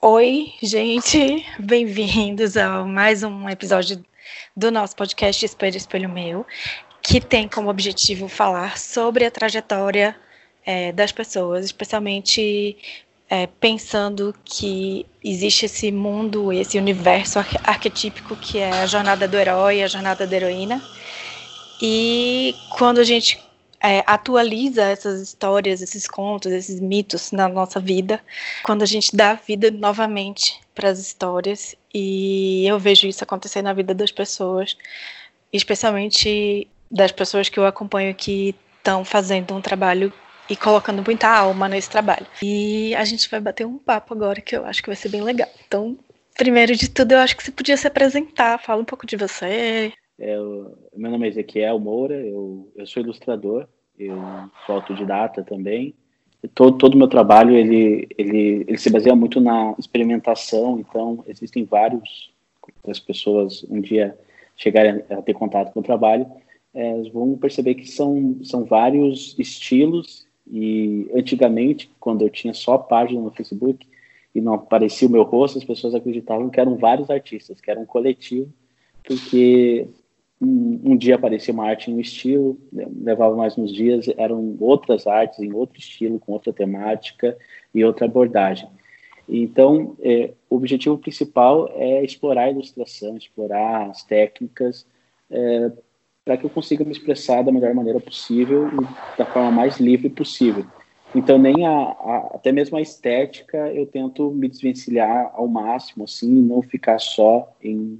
Oi, gente, bem-vindos a mais um episódio do nosso podcast Espelho Espelho Meu, que tem como objetivo falar sobre a trajetória é, das pessoas, especialmente é, pensando que existe esse mundo, esse universo ar arquetípico que é a jornada do herói, a jornada da heroína. E quando a gente é, atualiza essas histórias, esses contos, esses mitos na nossa vida, quando a gente dá vida novamente para as histórias. E eu vejo isso acontecer na vida das pessoas, especialmente das pessoas que eu acompanho que estão fazendo um trabalho e colocando muita alma nesse trabalho. E a gente vai bater um papo agora que eu acho que vai ser bem legal. Então, primeiro de tudo, eu acho que você podia se apresentar, fala um pouco de você, eu, meu nome é Ezequiel Moura, eu, eu sou ilustrador, eu sou autodidata também. E todo todo meu trabalho ele, ele, ele se baseia muito na experimentação, então existem vários as pessoas um dia chegarem a ter contato com o trabalho, é, vão perceber que são, são vários estilos e antigamente, quando eu tinha só página no Facebook e não aparecia o meu rosto, as pessoas acreditavam que eram vários artistas, que era um coletivo, porque um, dia aparecia uma arte em um estilo, levava mais uns dias, eram outras artes em outro estilo, com outra temática e outra abordagem. Então, é, o objetivo principal é explorar a ilustração, explorar as técnicas, é, para que eu consiga me expressar da melhor maneira possível e da forma mais livre possível. Então, nem a, a, até mesmo a estética eu tento me desvencilhar ao máximo, assim, não ficar só em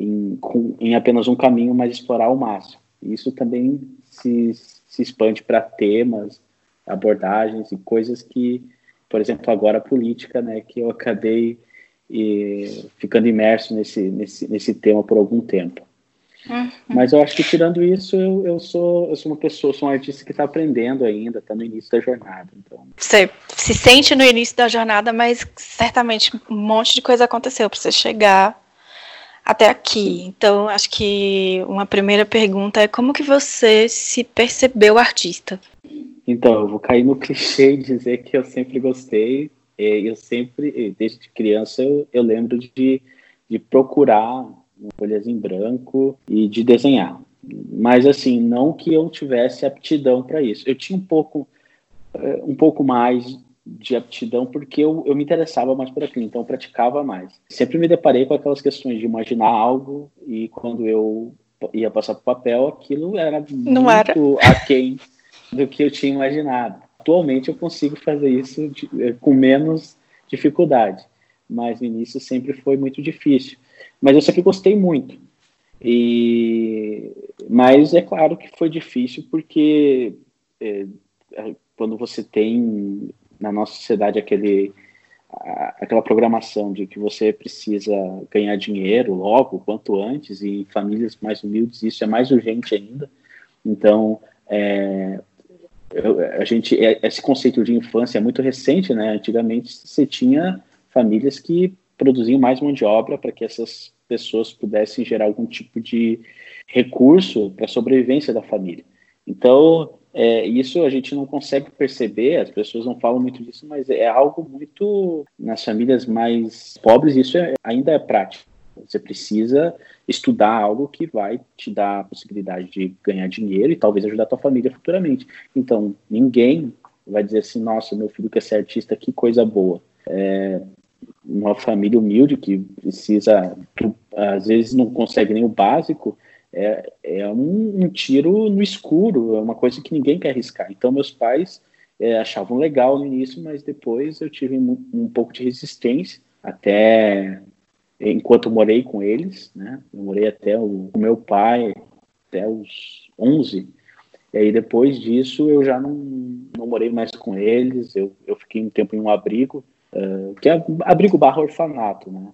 em, com, em apenas um caminho, mas explorar ao máximo. Isso também se, se expande para temas, abordagens e coisas que, por exemplo, agora a política, né, que eu acabei e, ficando imerso nesse, nesse, nesse tema por algum tempo. Uhum. Mas eu acho que tirando isso, eu, eu, sou, eu sou uma pessoa, sou um artista que está aprendendo ainda, está no início da jornada. Então. Você se sente no início da jornada, mas certamente um monte de coisa aconteceu para você chegar até aqui. Então, acho que uma primeira pergunta é como que você se percebeu artista? Então, eu vou cair no clichê e dizer que eu sempre gostei. Eu sempre, desde criança, eu, eu lembro de, de procurar folhas em branco e de desenhar. Mas, assim, não que eu tivesse aptidão para isso. Eu tinha um pouco, eh, um pouco mais de aptidão porque eu, eu me interessava mais por aquilo, então eu praticava mais. Sempre me deparei com aquelas questões de imaginar algo e quando eu ia passar para o papel, aquilo era Não muito era. aquém do que eu tinha imaginado. Atualmente eu consigo fazer isso de, eh, com menos dificuldade, mas no início sempre foi muito difícil. Mas eu sempre gostei muito. E mas é claro que foi difícil porque é, quando você tem na nossa sociedade aquele aquela programação de que você precisa ganhar dinheiro logo, quanto antes, e famílias mais humildes isso é mais urgente ainda. Então, é, a gente, é, esse conceito de infância é muito recente, né? Antigamente você tinha famílias que produziam mais mão de obra para que essas pessoas pudessem gerar algum tipo de recurso para a sobrevivência da família. Então, é, isso a gente não consegue perceber, as pessoas não falam muito disso, mas é algo muito nas famílias mais pobres, isso é, ainda é prático. Você precisa estudar algo que vai te dar a possibilidade de ganhar dinheiro e talvez ajudar a tua família futuramente. Então, ninguém vai dizer assim, nossa, meu filho quer ser artista, que coisa boa. É uma família humilde que precisa, às vezes não consegue nem o básico, é, é um, um, tiro no escuro, é uma coisa que ninguém quer arriscar. Então, meus pais é, achavam legal no início, mas depois eu tive um, um, pouco de resistência, até enquanto morei com eles, né? Eu morei até o, o meu pai, até os 11, e aí depois disso eu já não, não morei mais com eles, eu, eu fiquei um tempo em um abrigo, uh, que é abrigo barra orfanato, né?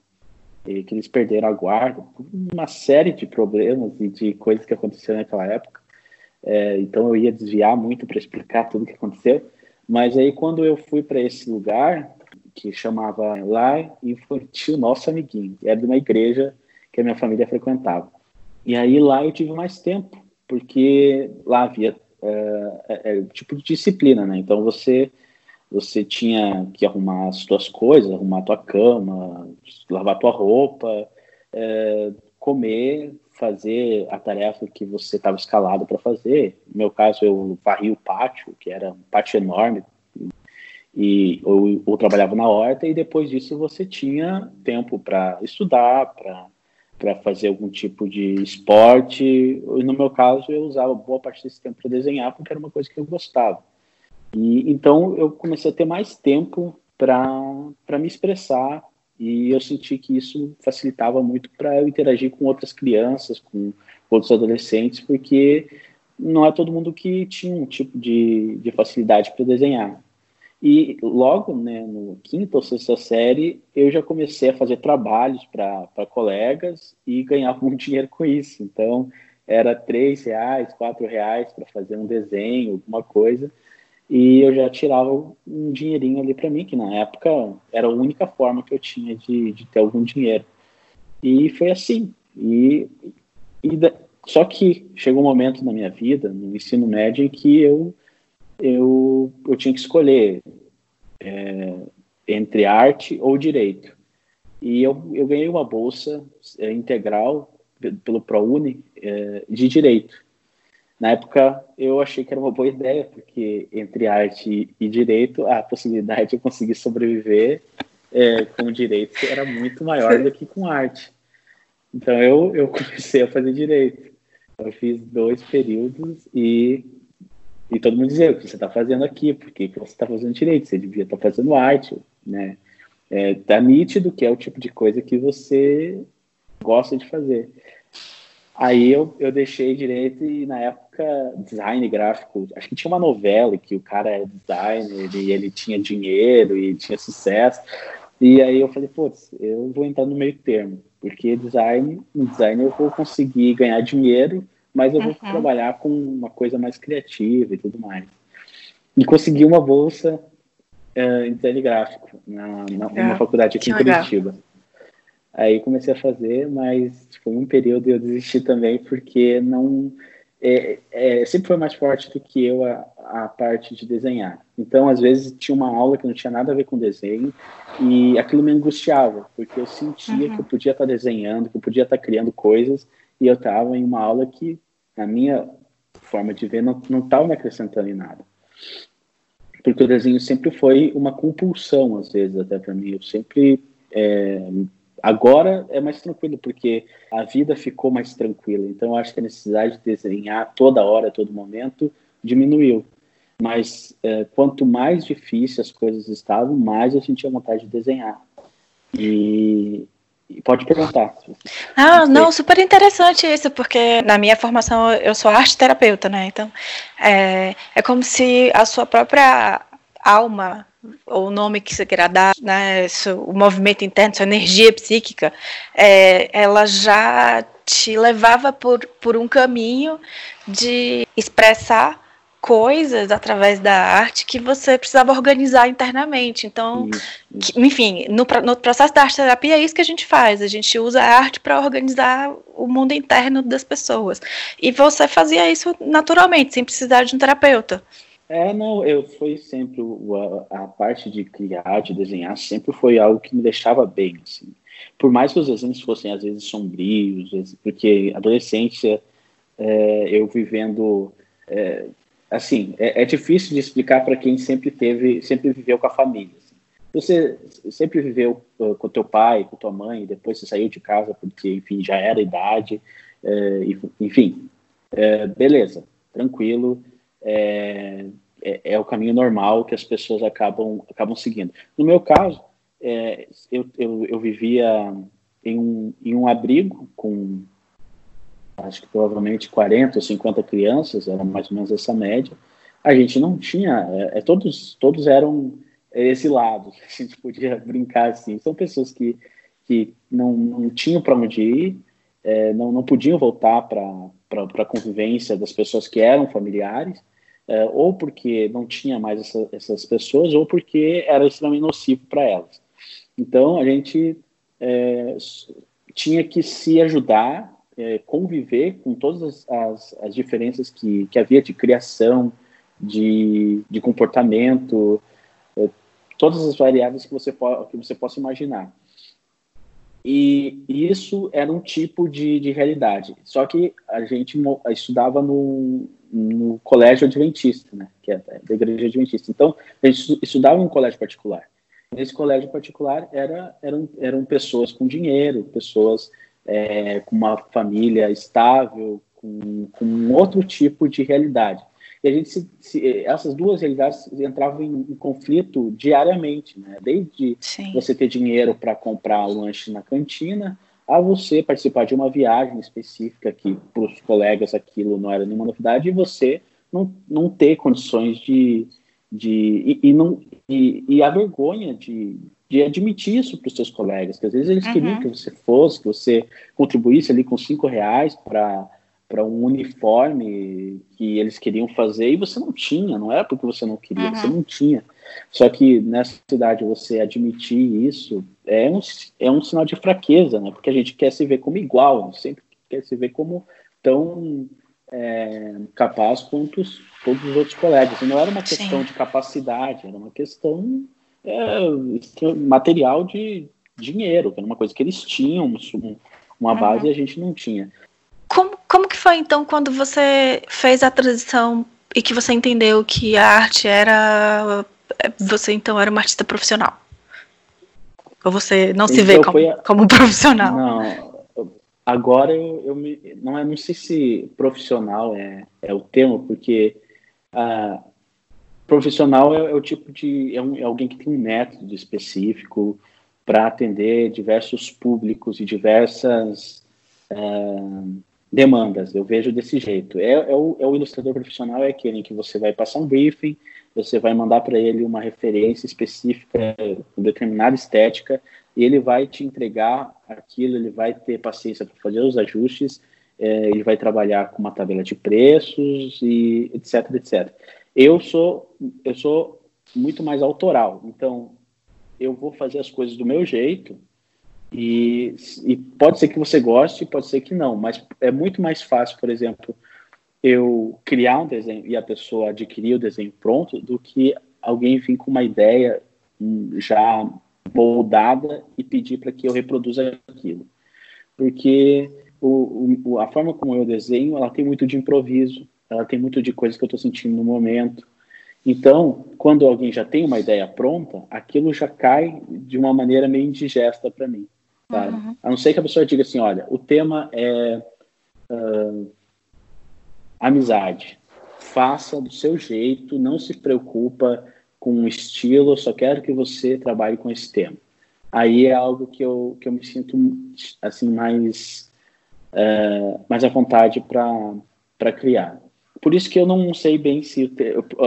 E que eles perderam a guarda, uma série de problemas e de coisas que aconteceram naquela época. É, então eu ia desviar muito para explicar tudo o que aconteceu. Mas aí quando eu fui para esse lugar, que chamava Lá Infantil Nosso Amiguinho, era de uma igreja que a minha família frequentava. E aí lá eu tive mais tempo, porque lá havia é, é, é tipo de disciplina, né? Então você você tinha que arrumar as suas coisas, arrumar a tua cama, lavar tua roupa, é, comer, fazer a tarefa que você estava escalado para fazer. No meu caso, eu varri o pátio, que era um pátio enorme, e ou, ou trabalhava na horta, e depois disso você tinha tempo para estudar, para fazer algum tipo de esporte. No meu caso, eu usava boa parte desse tempo para desenhar, porque era uma coisa que eu gostava. E então eu comecei a ter mais tempo para me expressar e eu senti que isso facilitava muito para eu interagir com outras crianças, com outros adolescentes, porque não é todo mundo que tinha um tipo de, de facilidade para desenhar. E logo, né, no quinta ou sexta série, eu já comecei a fazer trabalhos para colegas e ganhava muito dinheiro com isso. Então, era três reais, quatro reais para fazer um desenho, alguma coisa e eu já tirava um dinheirinho ali para mim, que na época era a única forma que eu tinha de, de ter algum dinheiro. E foi assim. E, e da, só que chegou um momento na minha vida, no ensino médio, em que eu, eu, eu tinha que escolher é, entre arte ou direito. E eu, eu ganhei uma bolsa é, integral pelo ProUni é, de direito. Na época, eu achei que era uma boa ideia, porque entre arte e direito, a possibilidade de eu conseguir sobreviver é, com direito era muito maior do que com arte. Então, eu, eu comecei a fazer direito. Eu fiz dois períodos e, e todo mundo dizia: o que você está fazendo aqui? Por que, você está fazendo direito? Você devia estar tá fazendo arte, né? É, tá nítido que é o tipo de coisa que você gosta de fazer. Aí eu, eu deixei direito e na época design gráfico, acho que tinha uma novela que o cara é designer e ele tinha dinheiro e tinha sucesso. E aí eu falei, putz, eu vou entrar no meio termo, porque design, design eu vou conseguir ganhar dinheiro, mas eu vou uhum. trabalhar com uma coisa mais criativa e tudo mais. E consegui uma bolsa uh, em design gráfico na, na, é, faculdade aqui em Curitiba. Aí comecei a fazer, mas foi um período eu desisti também porque não é, é, sempre foi mais forte do que eu a, a, parte de desenhar. Então, às vezes tinha uma aula que não tinha nada a ver com desenho e aquilo me angustiava porque eu sentia uhum. que eu podia estar desenhando, que eu podia estar criando coisas e eu estava em uma aula que a minha forma de ver não estava me acrescentando em nada porque o desenho sempre foi uma compulsão às vezes até para mim eu sempre é, Agora é mais tranquilo, porque a vida ficou mais tranquila. Então, eu acho que a necessidade de desenhar toda hora, todo momento, diminuiu. Mas é, quanto mais difícil as coisas estavam, mais eu sentia vontade de desenhar. E, e pode perguntar. Ah, não, super interessante isso, porque na minha formação eu sou arte terapeuta, né? Então é, é como se a sua própria alma o nome que você queira dar, né, o movimento interno, sua energia psíquica, é, ela já te levava por, por um caminho de expressar coisas através da arte que você precisava organizar internamente. Então, que, enfim, no, no, processo da arte terapia é isso que a gente faz. A gente usa a arte para organizar o mundo interno das pessoas. E você fazia isso naturalmente, sem precisar de um terapeuta. É, não, eu foi sempre a, a, parte de criar, de desenhar, sempre foi algo que me deixava bem, assim. Por mais que os desenhos fossem às vezes sombrios, porque adolescência, é, eu vivendo, é, assim, é, é, difícil de explicar para quem sempre teve, sempre viveu com a família. Assim. Você sempre viveu uh, com teu pai, com tua mãe, depois você saiu de casa porque, enfim, já era idade, é, enfim, é, beleza, tranquilo é, é, é, o caminho normal que as pessoas acabam, acabam seguindo. No meu caso, é, eu, eu, eu, vivia em um, em um abrigo com, acho que provavelmente 40 ou 50 crianças, era mais ou menos essa média. A gente não tinha, é, é todos, todos eram exilados, a gente podia brincar assim. São pessoas que, que não, não tinham para onde ir, é, não, não podiam voltar para a convivência das pessoas que eram familiares, é, ou porque não tinha mais essa, essas pessoas, ou porque era extremamente nocivo para elas. Então, a gente é, tinha que se ajudar, é, conviver com todas as, as, as, diferenças que, que havia de criação, de, de comportamento, todas as variáveis que você, que você possa imaginar. E isso era um tipo de, de realidade. Só que a gente estudava no, no colégio adventista, né? Que é da igreja adventista. Então, a gente estudava em um colégio particular. Nesse colégio particular era, eram, eram pessoas com dinheiro, pessoas é, com uma família estável, com, com outro tipo de realidade. E a gente se, se, essas duas realidades entravam em, em conflito diariamente, né? Desde Sim. você ter dinheiro para comprar lanche na cantina, a você participar de uma viagem específica que para os colegas aquilo não era nenhuma novidade e você não, não ter condições de, de e, e não e, e, a vergonha de, de admitir isso para os seus colegas que às vezes eles uhum. queriam que você fosse que você contribuísse ali com cinco reais para para um uniforme que eles queriam fazer e você não tinha, não era porque você não queria, uhum. você não tinha. Só que nessa cidade você admitir isso é um, é um sinal de fraqueza, né? Porque a gente quer se ver como igual, sempre quer se ver como tão é, capaz quanto os, todos os outros colegas. E não era uma questão Sim. de capacidade, era uma questão é, material de dinheiro, que era uma coisa que eles tinham, uma base uhum. e a gente não tinha. Como, como que foi então quando você fez a transição e que você entendeu que a arte era você então era uma artista profissional? Ou você não se vê como, a... como profissional? Não, agora eu, eu me, não, é, não sei se profissional é, é o termo, porque uh, profissional é, é, o tipo de é, um, é alguém que tem um método específico para atender diversos públicos e diversas uh, demandas. Eu vejo desse jeito. É, é, o, é o ilustrador profissional é aquele em que você vai passar um briefing, você vai mandar para ele uma referência específica, determinada estética, e ele vai te entregar aquilo, ele vai ter paciência para fazer os ajustes, é, ele vai trabalhar com uma tabela de preços e etc, etc. Eu sou eu sou muito mais autoral, então eu vou fazer as coisas do meu jeito e, e pode ser que você goste, pode ser que não, mas é muito mais fácil, por exemplo, eu criar um desenho e a pessoa adquirir o desenho pronto do que alguém vir com uma ideia hum, já moldada e pedir para que eu reproduza aquilo. Porque o, o, a forma como eu desenho, ela tem muito de improviso, ela tem muito de coisas que eu estou sentindo no momento. Então, quando alguém já tem uma ideia pronta, aquilo já cai de uma maneira meio indigesta para mim. Uhum. A não ser que a pessoa diga assim, olha, o tema é uh, amizade. Faça do seu jeito, não se preocupa com o estilo, só quero que você trabalhe com esse tema. Aí é algo que eu, que eu me sinto assim mais uh, mais à vontade para criar. Por isso que eu não sei bem se,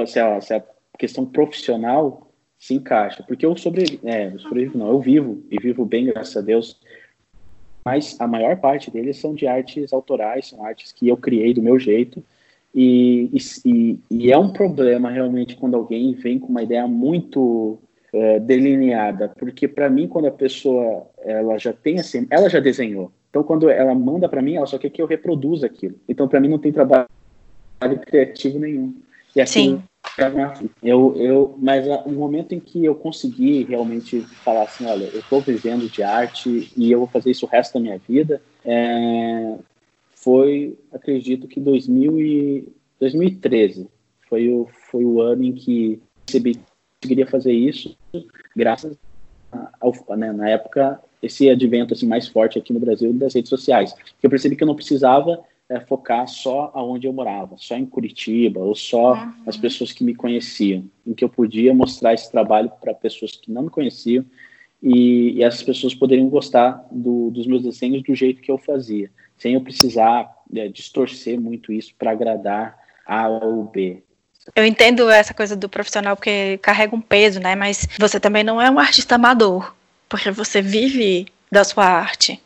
se, a, se a questão profissional se encaixa. Porque eu sobrevivo, é, eu sobrevivo não, eu vivo, e vivo bem, graças a Deus, mas a maior parte deles são de artes autorais, são artes que eu criei do meu jeito, e, e, e é um problema realmente quando alguém vem com uma ideia muito é, delineada, porque para mim, quando a pessoa ela já tem assim, ela já desenhou, então quando ela manda para mim, ela só quer que eu reproduza aquilo, então para mim não tem trabalho criativo nenhum. E assim, Sim. Eu, eu, mas o momento em que eu consegui realmente falar assim, olha, eu estou vivendo de arte e eu vou fazer isso o resto da minha vida, é, foi, acredito que 2000 e, 2013 foi o, foi o ano em que percebi que conseguiria fazer isso, graças ao, né, na época, esse advento assim, mais forte aqui no Brasil das redes sociais. Eu percebi que eu não precisava é, focar só aonde eu morava, só em Curitiba, ou só uhum. as pessoas que me conheciam, em que eu podia mostrar esse trabalho para pessoas que não me conheciam e, e essas pessoas poderiam gostar do, dos meus desenhos do jeito que eu fazia, sem eu precisar é, distorcer muito isso para agradar A ou B. Eu entendo essa coisa do profissional porque carrega um peso, né? Mas você também não é um artista amador, porque você vive da sua arte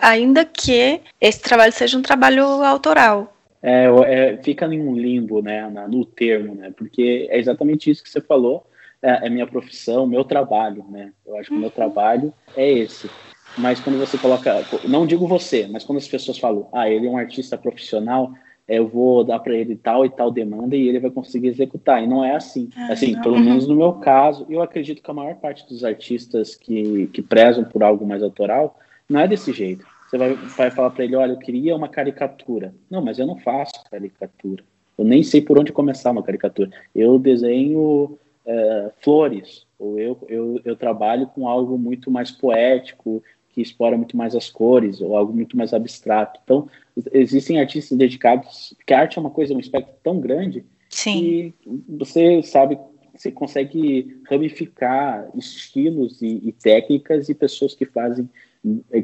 ainda que esse trabalho seja um trabalho autoral. É, é, fica em um limbo, né, no termo, né, porque é exatamente isso que você falou, é, é minha profissão, meu trabalho, né, eu acho que o meu uhum. trabalho é esse. Mas quando você coloca, não digo você, mas quando as pessoas falam, ah, ele é um artista profissional, eu vou dar para ele tal e tal demanda e ele vai conseguir executar. E não é assim. Ah, assim, não. pelo menos no meu caso, eu acredito que a maior parte dos artistas que, que prezam por algo mais autoral não é desse jeito. Você vai, vai falar para ele, olha, eu queria uma caricatura. Não, mas eu não faço caricatura. Eu nem sei por onde começar uma caricatura. Eu desenho é, flores, ou eu, eu, eu trabalho com algo muito mais poético, que explora muito mais as cores, ou algo muito mais abstrato. Então, existem artistas dedicados, porque a arte é uma coisa, um espectro tão grande, Sim. que você sabe, você consegue ramificar estilos e, e técnicas e pessoas que fazem,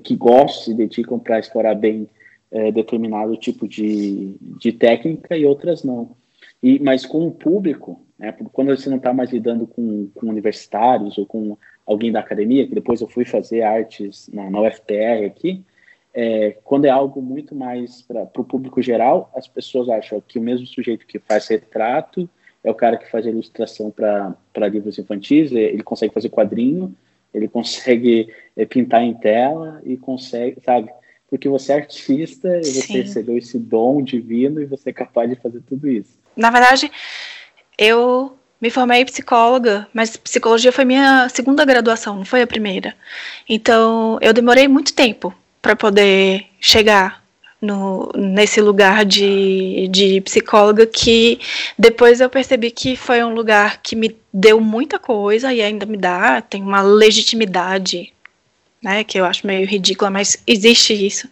que gostam, se dedicam para explorar bem é, determinado tipo de, de técnica e outras não. E, mas com o público, né, quando você não está mais lidando com, com universitários ou com alguém da academia, que depois eu fui fazer artes na, na UFPR aqui, é, quando é algo muito mais para o público geral, as pessoas acham que o mesmo sujeito que faz retrato é o cara que faz ilustração para livros infantis, ele consegue fazer quadrinho, ele consegue é, pintar em tela e consegue, sabe? Porque você é artista e você Sim. recebeu esse dom divino e você é capaz de fazer tudo isso. Na verdade, eu me formei psicóloga, mas psicologia foi minha segunda graduação, não foi a primeira. Então, eu demorei muito tempo para poder chegar no, nesse lugar de, de psicóloga que depois eu percebi que foi um lugar que me deu muita coisa e ainda me dá, tem uma legitimidade, né, que eu acho meio ridícula, mas existe isso,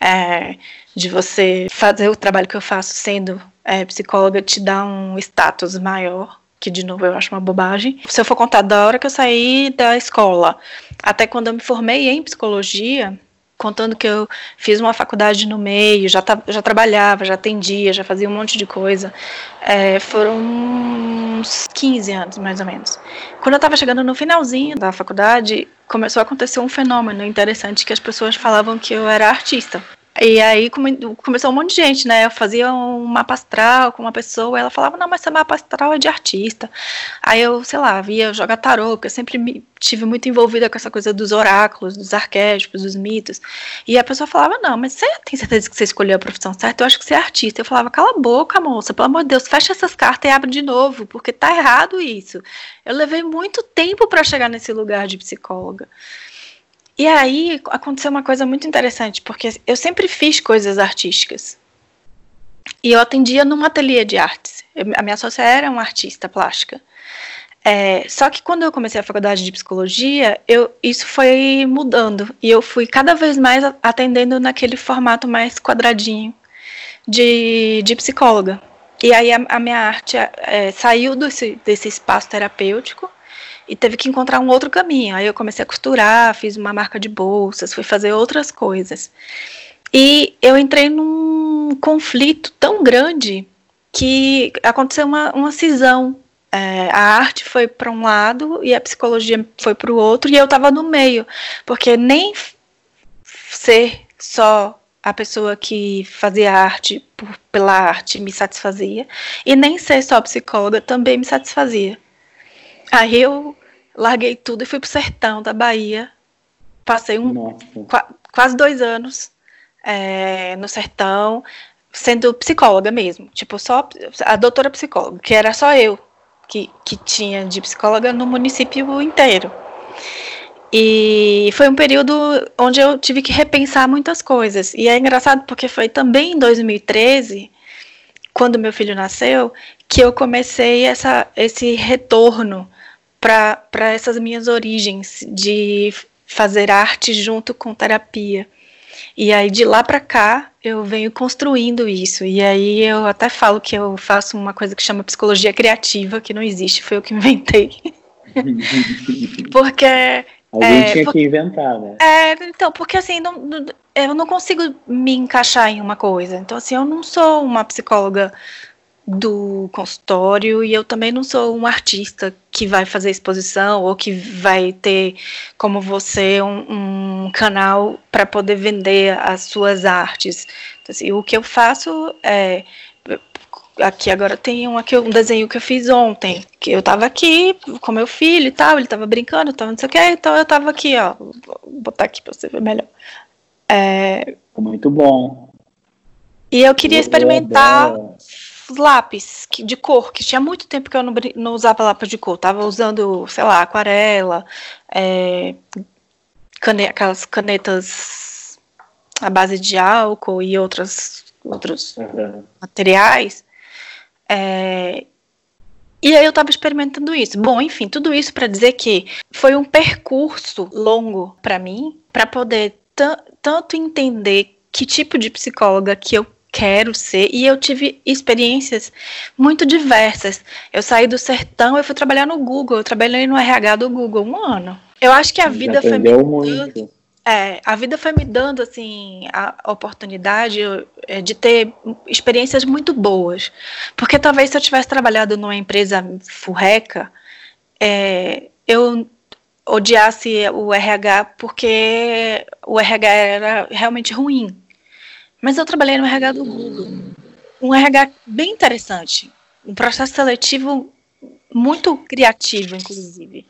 é, de você fazer o trabalho que eu faço sendo é, psicóloga te dá um status maior, que de novo eu acho uma bobagem. Se eu for contar da hora que eu saí da escola até quando eu me formei em psicologia, contando que eu fiz uma faculdade no meio, já, já trabalhava, já atendia, já fazia um monte de coisa, é, foram uns 15 anos mais ou menos. Quando eu estava chegando no finalzinho da faculdade, começou a acontecer um fenômeno interessante que as pessoas falavam que eu era artista. E aí come, começou um monte de gente, né? Eu fazia um mapa astral com uma pessoa, ela falava, não, mas esse mapa astral é de artista. Aí eu, sei lá, via jogar tarô, porque eu sempre me, tive muito envolvida com essa coisa dos oráculos, dos arquétipos, dos mitos. E a pessoa falava, não, mas você tem certeza que você escolheu a profissão certa? Eu acho que você é artista. Eu falava, cala a boca, moça, pelo amor de Deus, fecha essas cartas e abre de novo, porque tá errado isso. Eu levei muito tempo para chegar nesse lugar de psicóloga. E aí aconteceu uma coisa muito interessante, porque eu sempre fiz coisas artísticas. E eu atendia num ateliê de artes. Eu, a minha sócia era uma artista plástica. É, só que quando eu comecei a faculdade de psicologia, eu, isso foi mudando. E eu fui cada vez mais atendendo naquele formato mais quadradinho de, de psicóloga. E aí a, a minha arte é, saiu desse, desse espaço terapêutico e teve que encontrar um outro caminho. Aí eu comecei a costurar, fiz uma marca de bolsas, fui fazer outras coisas. E eu entrei num conflito tão grande que aconteceu uma, uma cisão. É, a arte foi para um lado e a psicologia foi para o outro, e eu estava no meio, porque nem ser só a pessoa que fazia arte por, pela arte me satisfazia, e nem ser só psicóloga também me satisfazia. Aí eu larguei tudo e fui pro sertão da Bahia. Passei um, qu quase dois anos é, no sertão, sendo psicóloga mesmo. Tipo, só a doutora psicóloga, que era só eu que, que tinha de psicóloga no município inteiro. E foi um período onde eu tive que repensar muitas coisas. E é engraçado porque foi também em 2013, quando meu filho nasceu, que eu comecei essa, esse retorno para essas minhas origens de fazer arte junto com terapia. E aí de lá para cá eu venho construindo isso. E aí eu até falo que eu faço uma coisa que chama psicologia criativa, que não existe, foi eu que inventei. porque Alguém é, tinha porque, que inventar, né? É, então, porque assim, não, não, eu não consigo me encaixar em uma coisa. Então, assim, eu não sou uma psicóloga do consultório e eu também não sou um artista que vai fazer exposição ou que vai ter como você um, um canal para poder vender as suas artes. Então, assim, o que eu faço é aqui agora tem um, aqui, um desenho que eu fiz ontem, que eu tava aqui com meu filho e tal, ele tava brincando, tava não sei o que, então eu tava aqui, ó, vou botar aqui para você ver melhor. É, Muito bom. E eu queria experimentar lápis de cor, que tinha muito tempo que eu não, não usava lápis de cor. Tava usando, sei lá, aquarela, é, cane, aquelas canetas à base de álcool e outras, outros uhum. materiais. É, e aí eu estava experimentando isso. Bom, enfim, tudo isso para dizer que foi um percurso longo para mim, para poder tanto entender que tipo de psicóloga que eu quero ser e eu tive experiências muito diversas. Eu saí do sertão, eu fui trabalhar no Google, eu trabalhei no RH do Google um ano. Eu acho que a vida foi me dando, é, a vida foi me dando assim a oportunidade é, de ter experiências muito boas, porque talvez se eu tivesse trabalhado numa empresa furreca, é, eu odiasse o RH porque o RH era realmente ruim. Mas eu trabalhei no RH do Google. Um RH bem interessante. Um processo seletivo muito criativo, inclusive.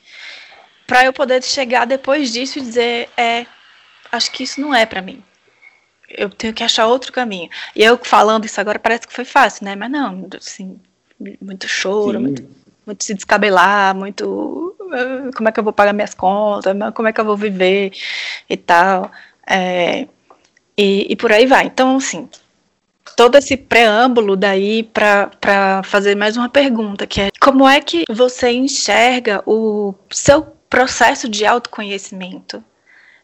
Para eu poder chegar depois disso e dizer: é, acho que isso não é para mim. Eu tenho que achar outro caminho. E eu falando isso agora parece que foi fácil, né? Mas não, assim, muito choro, muito, muito se descabelar, muito. Ah, como é que eu vou pagar minhas contas? Como é que eu vou viver e tal. É, e, e por aí vai. Então, assim, todo esse preâmbulo daí para fazer mais uma pergunta, que é como é que você enxerga o seu processo de autoconhecimento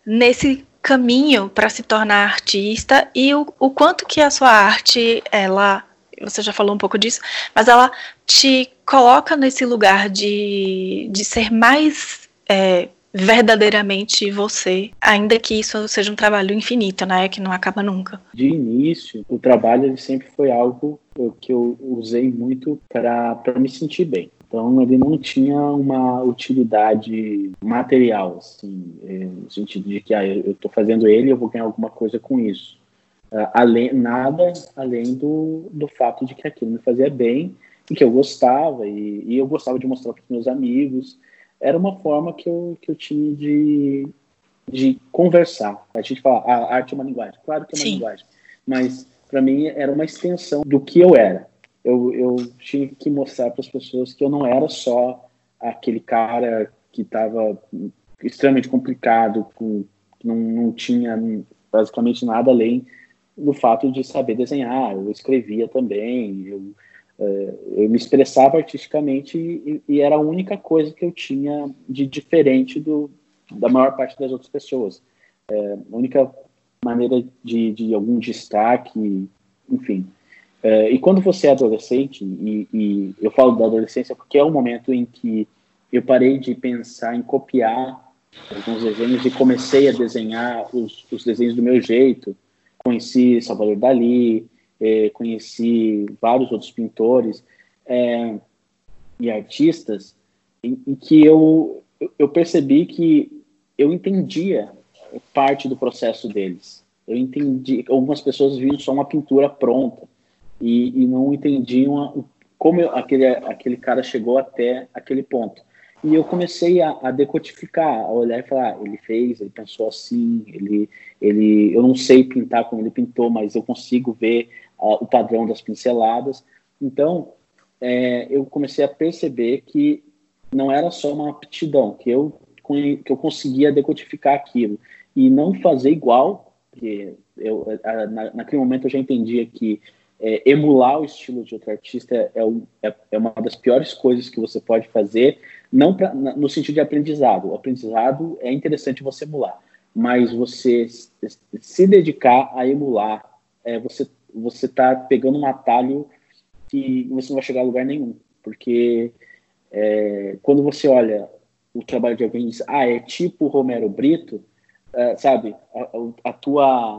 nesse caminho para se tornar artista e o, o quanto que a sua arte, ela, você já falou um pouco disso, mas ela te coloca nesse lugar de, de ser mais é, verdadeiramente você, ainda que isso seja um trabalho infinito, né, que não acaba nunca. De início, o trabalho ele sempre foi algo que eu usei muito para me sentir bem. Então ele não tinha uma utilidade material, assim, é, no sentido de que ah, eu estou fazendo ele, eu vou ganhar alguma coisa com isso. Uh, além, nada além do, do fato de que aquilo me fazia bem e que eu gostava e, e eu gostava de mostrar para os meus amigos era uma forma que eu, que eu tinha de, de conversar. A gente fala, a arte é uma linguagem. Claro que é uma Sim. linguagem. Mas, para mim, era uma extensão do que eu era. Eu, eu tinha que mostrar para as pessoas que eu não era só aquele cara que estava extremamente complicado, com, não, não tinha basicamente nada além do fato de saber desenhar. Eu escrevia também, eu eu me expressava artisticamente e, e, era a única coisa que eu tinha de diferente do, da maior parte das outras pessoas. É, a única maneira de, de algum destaque, enfim. É, e quando você é adolescente, e, e, eu falo da adolescência porque é o momento em que eu parei de pensar em copiar alguns desenhos e comecei a desenhar os, os desenhos do meu jeito. Conheci Salvador Dali, é, conheci vários outros pintores é, e artistas em, em, que eu, eu percebi que eu entendia parte do processo deles. Eu entendi, algumas pessoas viam só uma pintura pronta e, e não entendiam a, como eu, aquele, aquele cara chegou até aquele ponto. E eu comecei a, a, decodificar, a olhar e falar, ah, ele fez, ele pensou assim, ele, ele, eu não sei pintar como ele pintou, mas eu consigo ver uh, o padrão das pinceladas. Então, é, eu comecei a perceber que não era só uma aptidão, que eu, que eu conseguia decodificar aquilo e não fazer igual, porque eu, na, naquele momento eu já entendia que é, emular o estilo de outro artista é, é, é, uma das piores coisas que você pode fazer, não pra, no sentido de aprendizado. O aprendizado é interessante você emular, mas você se dedicar a emular, é, você você está pegando um atalho que você não vai chegar a lugar nenhum. Porque é, quando você olha o trabalho de alguém e diz, ah, é tipo Romero Brito, é, sabe, a, a, tua,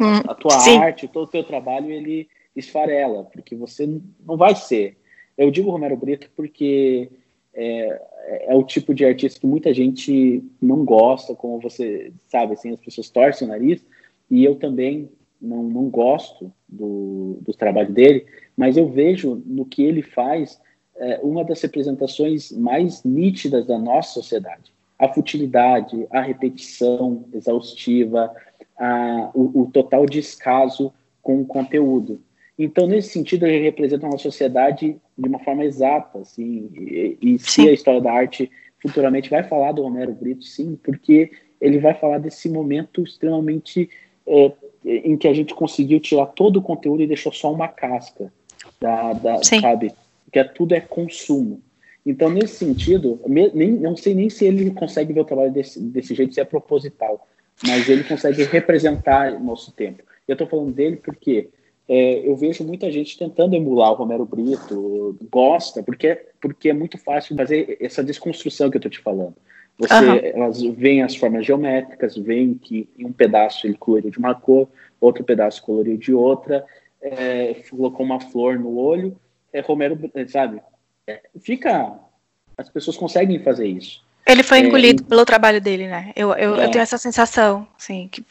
uhum. a tua arte, todo o teu trabalho, ele esfarela, porque você não vai ser. Eu digo Romero Brito porque é, é, o tipo de artista que muita gente não gosta, como você sabe, assim, as pessoas torcem o nariz, e eu também não, não gosto do, do trabalho dele, mas eu vejo no que ele faz é, uma das representações mais nítidas da nossa sociedade. A futilidade, a repetição exaustiva, a, o, o total descaso com o conteúdo. Então, nesse sentido, ele representa uma sociedade de uma forma exata, assim, e, e se a história da arte futuramente vai falar do Romero Brito, sim, porque ele vai falar desse momento extremamente é, em que a gente conseguiu tirar todo o conteúdo e deixou só uma casca, da, da sabe? Que é, tudo é consumo. Então, nesse sentido, nem, não sei nem se ele consegue ver o trabalho desse, desse jeito, se é proposital, mas ele consegue representar o nosso tempo. Eu estou falando dele porque é, eu vejo muita gente tentando emular o Romero Brito, gosta, porque, porque é muito fácil fazer essa desconstrução que eu estou te falando. Você, uhum. Elas veem as formas geométricas, veem que em um pedaço ele coloriu de uma cor, outro pedaço coloriu de outra, é, colocou uma flor no olho, é Romero, sabe? É, fica. As pessoas conseguem fazer isso. Ele foi é, engolido pelo trabalho dele, né? Eu, eu, eu é. tenho essa sensação, sim. Que,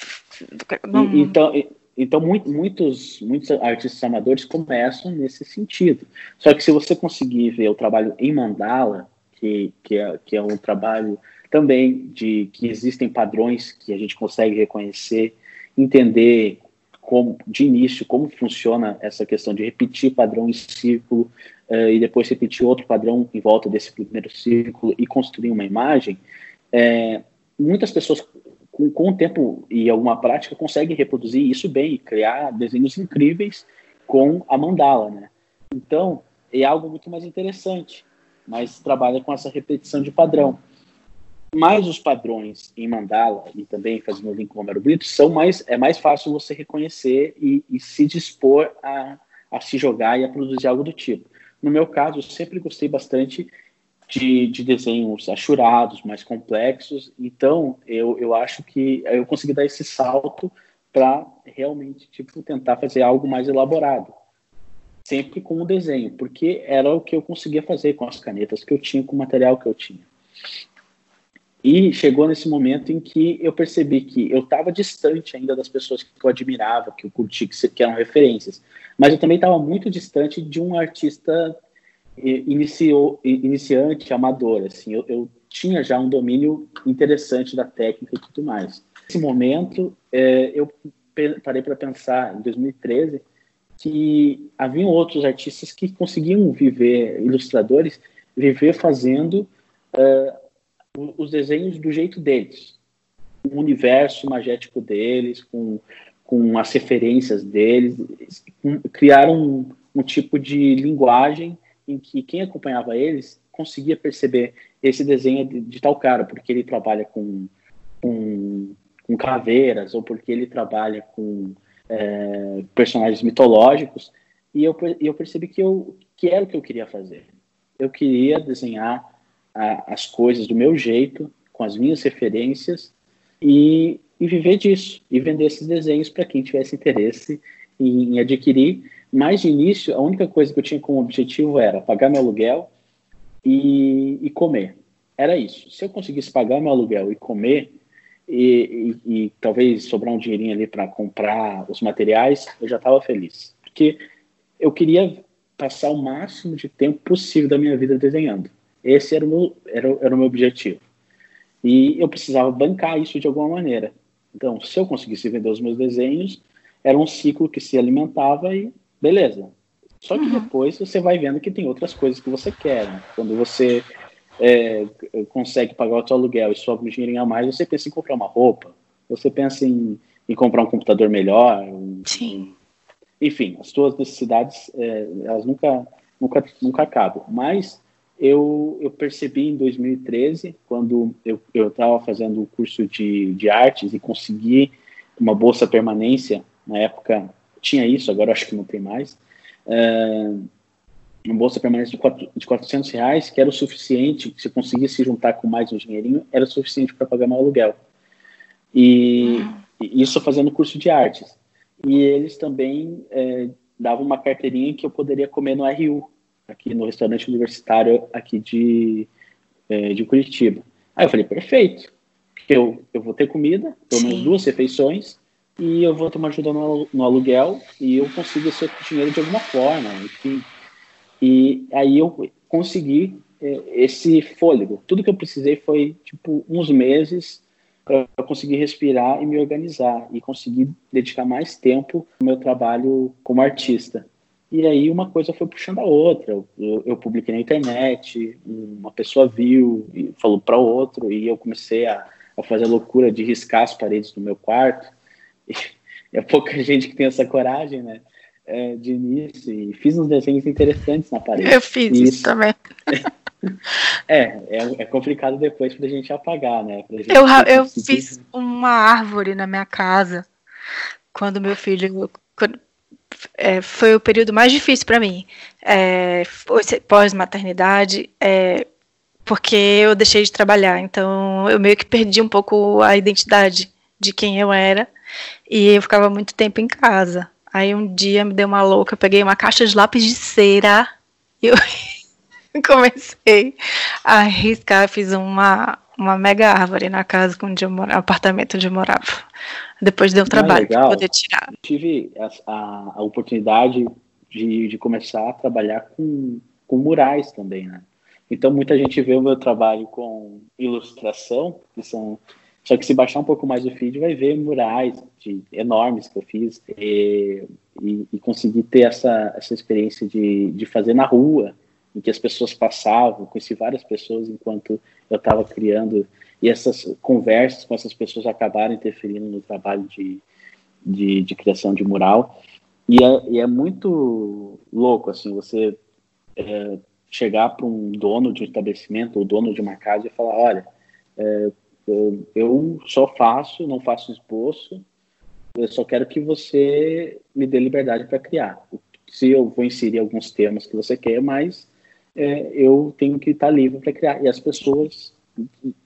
não... então, então muito, muitos, muitos artistas amadores começam nesse sentido. Só que se você conseguir ver o trabalho em mandala, que, que, é, que é um trabalho também de que existem padrões que a gente consegue reconhecer, entender como, de início como funciona essa questão de repetir padrão em círculo uh, e depois repetir outro padrão em volta desse primeiro círculo e construir uma imagem, é, muitas pessoas com, com o tempo e alguma prática conseguem reproduzir isso bem e criar desenhos incríveis com a mandala, né? Então, é algo muito mais interessante mas trabalha com essa repetição de padrão. Mas os padrões em mandala e também fazendo o link com o Romero Brito são mais é mais fácil você reconhecer e, e se dispor a, a se jogar e a produzir algo do tipo. No meu caso, eu sempre gostei bastante de, de, desenhos achurados, mais complexos. Então, eu, eu acho que eu consegui dar esse salto para realmente tipo tentar fazer algo mais elaborado sempre com o desenho, porque era o que eu conseguia fazer com as canetas que eu tinha, com o material que eu tinha. E chegou nesse momento em que eu percebi que eu estava distante ainda das pessoas que eu admirava, que eu curti, que, eram referências, mas eu também estava muito distante de um artista iniciou, iniciante, amador. Assim, eu, eu, tinha já um domínio interessante da técnica e tudo mais. Nesse momento, é, eu parei para pensar, em 2013, que haviam outros artistas que conseguiam viver, ilustradores, viver fazendo uh, os desenhos do jeito deles, o universo magético deles, com, com as referências deles, criaram um, um tipo de linguagem em que quem acompanhava eles conseguia perceber esse desenho de, de tal cara, porque ele trabalha com, com, com caveiras, ou porque ele trabalha com é, personagens mitológicos, e eu, eu percebi que, eu, que era o que eu queria fazer. Eu queria desenhar a, as coisas do meu jeito, com as minhas referências, e, e viver disso, e vender esses desenhos para quem tivesse interesse em, em adquirir. Mas de início, a única coisa que eu tinha como objetivo era pagar meu aluguel e, e comer. Era isso. Se eu conseguisse pagar meu aluguel e comer, e, e, e talvez sobrar um dinheirinho ali para comprar os materiais, eu já estava feliz. Porque eu queria passar o máximo de tempo possível da minha vida desenhando. Esse era o meu, era, era o meu objetivo. E eu precisava bancar isso de alguma maneira. Então, se eu conseguisse vender os meus desenhos, era um ciclo que se alimentava e beleza. Só que uhum. depois você vai vendo que tem outras coisas que você quer. Né? Quando você é, consegue pagar o seu aluguel e sobra um dinheirinho a mais, você pensa em comprar uma roupa, você pensa em, em comprar um computador melhor. Sim. Enfim, as suas necessidades, é, elas nunca, nunca, nunca acabam. Mas eu, eu percebi em 2013, quando eu estava fazendo o curso de, de artes e consegui uma bolsa permanência, na época tinha isso, agora acho que não tem mais. É, uma bolsa permanente de, quatro, de 400 reais, que era o suficiente, se conseguisse juntar com mais um dinheirinho, era o suficiente para pagar meu aluguel. E, e, isso fazendo curso de artes. E eles também é, davam uma carteirinha que eu poderia comer no RU, aqui no restaurante universitário aqui de, é, de Curitiba. Aí eu falei, perfeito, eu, eu vou ter comida, pelo menos duas refeições, e eu vou ter uma ajuda no, no aluguel, e eu consigo esse dinheiro de alguma forma, enfim. E aí eu consegui é, esse fôlego. Tudo que eu precisei foi, tipo, uns meses para conseguir respirar e me organizar e conseguir dedicar mais tempo ao meu trabalho como artista. E aí uma coisa foi puxando a outra. Eu, eu publiquei na internet, uma pessoa viu e falou para outro, e eu comecei a, a, fazer a loucura de riscar as paredes do meu quarto. E, é pouca gente que tem essa coragem, né? É, de início. E fiz uns desenhos interessantes na parede. Eu fiz isso, isso também. É, é, é, complicado depois pra gente apagar, né? Gente eu eu fiz uma árvore na minha casa quando meu filho. Quando, é, foi o período mais difícil para mim, é, pós-maternidade, é, porque eu deixei de trabalhar, então eu meio que perdi um pouco a identidade de quem eu era. E eu ficava muito tempo em casa. Aí um dia me deu uma louca, peguei uma caixa de lápis de cera e eu comecei a riscar, fiz uma, uma mega árvore na casa onde eu morava, apartamento onde eu morava. Depois deu um trabalho para poder tirar. Tive a, a, a oportunidade de, de, começar a trabalhar com, com murais também, né? Então muita gente vê o meu trabalho com ilustração, que são só que se baixar um pouco mais o feed, vai ver murais de, enormes que eu fiz e, e, e conseguir ter essa, essa experiência de, de fazer na rua, em que as pessoas passavam, conheci várias pessoas enquanto eu estava criando, e essas conversas com essas pessoas acabaram interferindo no trabalho de, de, de criação de mural. E é, e é, muito louco, assim, você é, chegar para um dono de um estabelecimento ou dono de uma casa e falar, olha, é, eu, eu só faço, não faço esboço, eu só quero que você me dê liberdade para criar. Se eu vou inserir alguns temas que você quer, mas é, eu tenho que estar livre para criar. E as pessoas,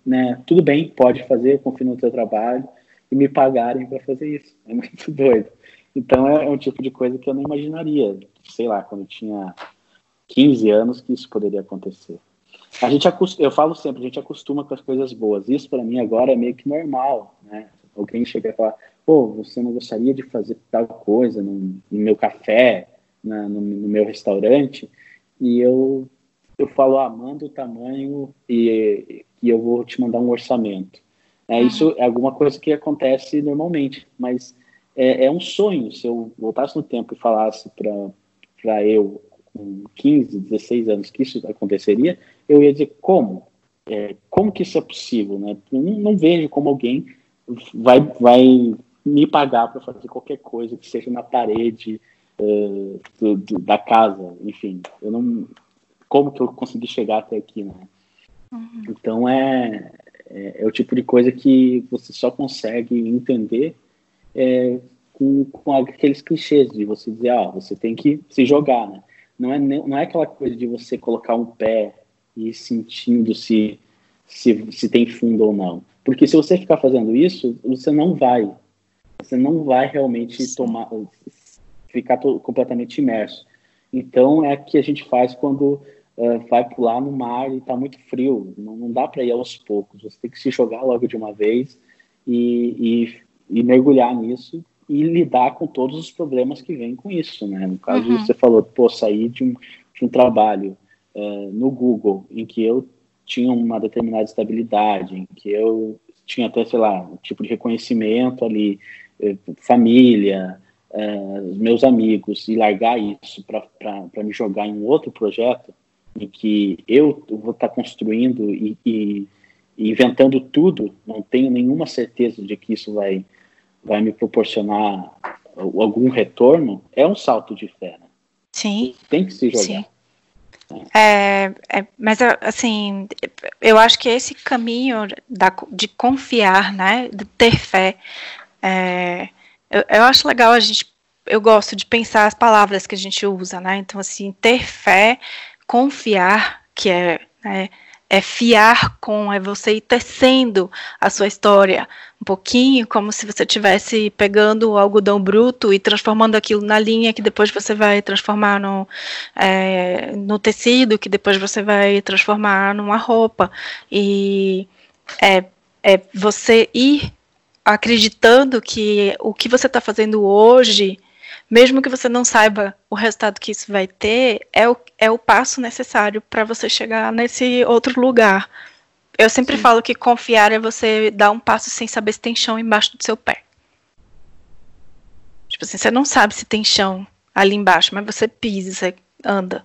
né, tudo bem, pode fazer, confio no teu trabalho e me pagarem para fazer isso. É muito doido. Então é, é, um tipo de coisa que eu não imaginaria, sei lá, quando eu tinha 15 anos que isso poderia acontecer. A gente eu falo sempre, a gente acostuma com as coisas boas. Isso para mim agora é meio que normal, né? Alguém chega e fala, pô, você não gostaria de fazer tal coisa no, no meu café, na, no, no meu restaurante? E eu eu falo, ah, manda o tamanho e, e eu vou te mandar um orçamento. É, uhum. Isso é alguma coisa que acontece normalmente, mas é, é, um sonho. Se eu voltasse no tempo e falasse para eu, com 15, 16 anos, que isso aconteceria, eu ia dizer como? É, como que isso é possível? Né? Não, não vejo como alguém vai, vai me pagar para fazer qualquer coisa que seja na parede uh, do, do, da casa, enfim. Eu não, como que eu consegui chegar até aqui, né? Uhum. Então é, é, é, o tipo de coisa que você só consegue entender é, com, com aqueles clichês de você dizer, ah, você tem que se jogar, né? Não é, não é aquela coisa de você colocar um pé e ir sentindo se, se, se tem fundo ou não. Porque se você ficar fazendo isso, você não vai. Você não vai realmente tomar, ficar completamente imerso. Então é o que a gente faz quando uh, vai pular no mar e está muito frio. Não, não dá para ir aos poucos. Você tem que se jogar logo de uma vez e, e, e, mergulhar nisso e lidar com todos os problemas que vêm com isso, né? No caso, uhum. você falou, pô, sair de um, de um trabalho uh, no Google em que eu tinha uma determinada estabilidade, em que eu tinha até, sei lá, um tipo de reconhecimento ali, eh, família, uh, meus amigos e largar isso para me jogar em um outro projeto em que eu vou estar tá construindo e, e, e, inventando tudo, não tenho nenhuma certeza de que isso vai, vai me proporcionar algum retorno, é um salto de fé. Né? Sim. Tem que se jogar. Sim. É, é, mas assim, eu acho que esse caminho da, de confiar, né, de ter fé, é, eu, eu acho legal a gente, eu gosto de pensar as palavras que a gente usa, né? Então, assim, ter fé, confiar, que é, é, é fiar com, é você ir tecendo a sua história um pouquinho, como se você estivesse pegando o algodão bruto e transformando aquilo na linha que depois você vai transformar no, é, no tecido, que depois você vai transformar numa roupa. E é, é você ir acreditando que o que você está fazendo hoje, mesmo que você não saiba o resultado que isso vai ter, é o, é o passo necessário para você chegar nesse outro lugar. Eu sempre Sim. falo que confiar é você dar um passo sem saber se tem chão embaixo do seu pé. Tipo assim, você não sabe se tem chão ali embaixo, mas você pisa, você anda.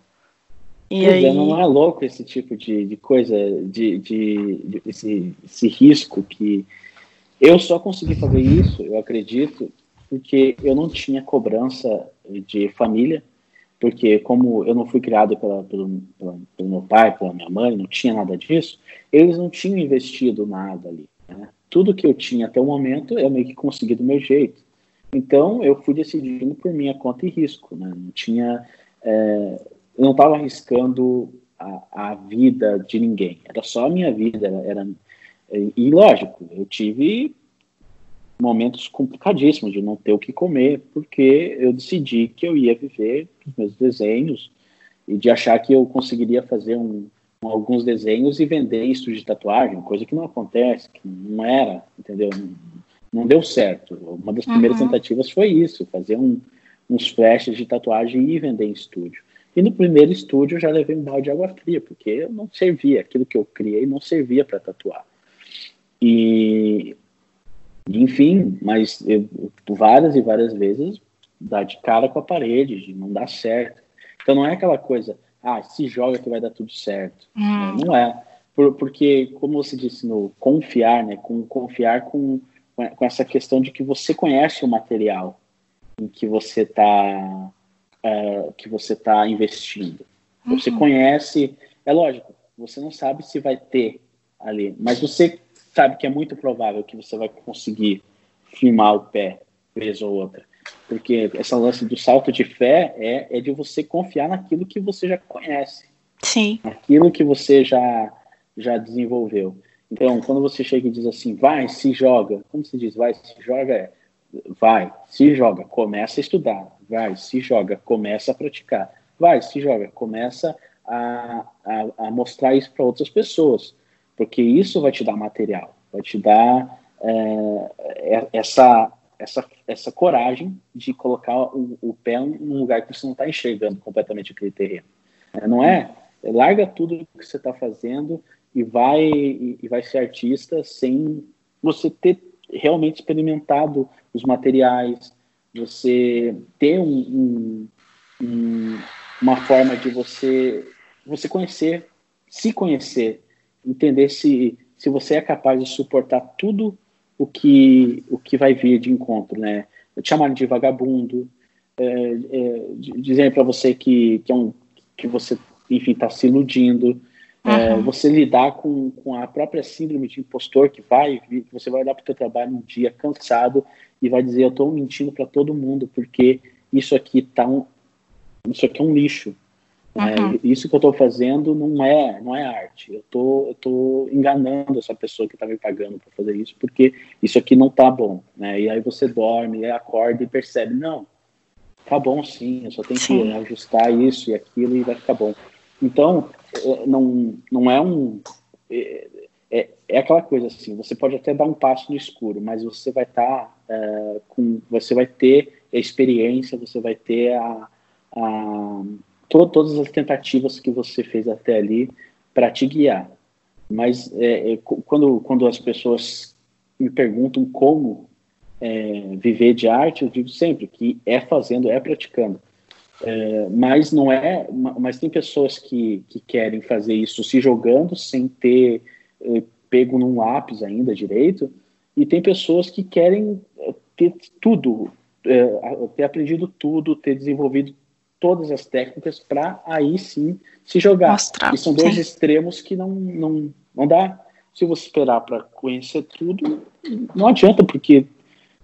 E pois é, aí... é, não é louco esse tipo de, de coisa, de, de, de, esse, esse risco que eu só consegui fazer isso, eu acredito, porque eu não tinha cobrança de família, porque como eu não fui criado pela, pelo, pelo meu pai, pela minha mãe, não tinha nada disso, eles não tinham investido nada ali. Né? Tudo que eu tinha até o momento eu meio que consegui do meu jeito. Então eu fui decidindo por minha conta e risco, né? Não tinha, é, eu não estava arriscando a, a, vida de ninguém. Era só a minha vida. Era, era, e lógico, eu tive momentos complicadíssimos de não ter o que comer, porque eu decidi que eu ia viver os meus desenhos e de achar que eu conseguiria fazer um, alguns desenhos e vender isso de tatuagem, coisa que não acontece, que não era, entendeu? Não, não deu certo. Uma das primeiras uhum. tentativas foi isso, fazer um, uns flashes de tatuagem e vender em estúdio. E no primeiro estúdio eu já levei um balde de água fria, porque não servia, aquilo que eu criei não servia para tatuar. E enfim, mas eu, várias e várias vezes dá de cara com a parede, não dá certo. Então não é aquela coisa, ah, se joga que vai dar tudo certo. Hum. Não é. Por, porque, como você disse, no confiar, né? Com, confiar com, com essa questão de que você conhece o material em que você está uh, que você tá investindo. Você uhum. conhece, é lógico, você não sabe se vai ter ali, mas você sabe que é muito provável que você vai conseguir firmar o pé, vez ou outra. Porque essa lance do salto de fé é, é de você confiar naquilo que você já conhece. Sim. Naquilo que você já, já desenvolveu. Então, quando você chega e diz assim, vai, se joga. Como se diz, vai, se joga? É, vai, se joga, começa a estudar. Vai, se joga, começa a praticar. Vai, se joga, começa a, a, a mostrar isso para outras pessoas porque isso vai te dar material, vai te dar é, é, essa, essa, essa coragem de colocar o, o pé num lugar que você não está enxergando completamente aquele terreno. É, não é? Larga tudo que você está fazendo e vai, e vai ser artista sem você ter realmente experimentado os materiais, você ter um, um, um, uma forma de você você conhecer, se conhecer entender se, se você é capaz de suportar tudo o que, o que vai vir de encontro, né? Te chamarem de vagabundo, é, é, dizendo para você que, que, é um, que você, enfim, está se iludindo, uhum. é, você lidar com, com a própria síndrome de impostor que vai você vai olhar para o seu trabalho um dia cansado e vai dizer, eu estou mentindo para todo mundo porque isso aqui tá um, isso aqui é um lixo, Uhum. É, isso que eu estou fazendo não é não é arte. Eu tô, eu tô enganando essa pessoa que está me pagando para fazer isso, porque isso aqui não tá bom, né? E aí você dorme, acorda e percebe, não, tá bom sim, eu só tenho sim. que ajustar isso e aquilo e vai ficar bom. Então, é, não, não é um... É, é, é aquela coisa assim, você pode até dar um passo no escuro, mas você vai estar tá, é, com... Você vai ter a experiência, você vai ter a, a to todas as tentativas que você fez até ali para te guiar. Mas é, é, quando, quando as pessoas me perguntam como é, viver de arte, eu digo sempre que é fazendo, é praticando. É, mas não é, mas tem pessoas que, que querem fazer isso se jogando sem ter é, pego num lápis ainda direito, e tem pessoas que querem é, ter tudo, ter aprendido tudo, ter desenvolvido todas as técnicas para aí sim se jogar. Mostrar. E são dois sim. extremos que não, não, não dá. Se você esperar para conhecer tudo, não adianta, porque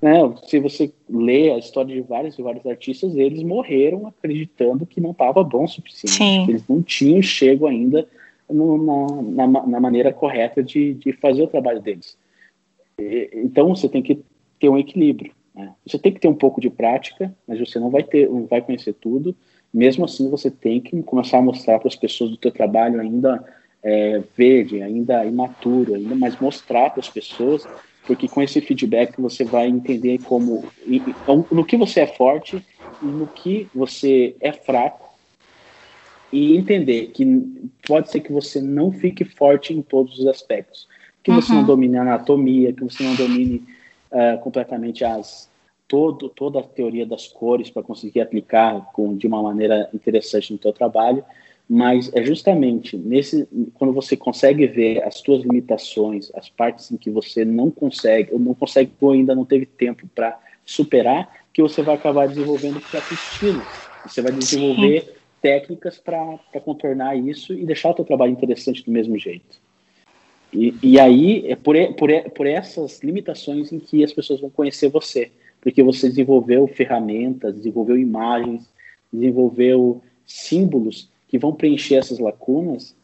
né, se você lê a história de vários e vários artistas, eles morreram acreditando que não estava bom o suficiente. Sim. Eles não tinham chego ainda no, na, na, na, maneira correta de, de fazer o trabalho deles. E, então você tem que ter um equilíbrio. Né? Você tem que ter um pouco de prática, mas você não vai ter, não vai conhecer tudo. Mesmo assim, você tem que começar a mostrar para as pessoas do teu trabalho ainda é, verde, ainda imaturo, ainda mais mostrar para as pessoas, porque com esse feedback você vai entender como no que você é forte e no que você é fraco e entender que pode ser que você não fique forte em todos os aspectos, que uhum. você não uhum. domine a anatomia, que você não domine uh, completamente as todo, toda a teoria das cores para conseguir aplicar com, de uma maneira interessante no teu trabalho, mas é justamente nesse quando você consegue ver as suas limitações, as partes em que você não consegue ou não consegue ou ainda não teve tempo para superar, que você vai acabar desenvolvendo o próprio estilo. Você vai desenvolver Sim. técnicas para contornar isso e deixar o teu trabalho interessante do mesmo jeito. E, e aí é por, por, por essas limitações em que as pessoas vão conhecer você, porque você desenvolveu ferramentas, desenvolveu imagens, desenvolveu símbolos que vão preencher essas lacunas,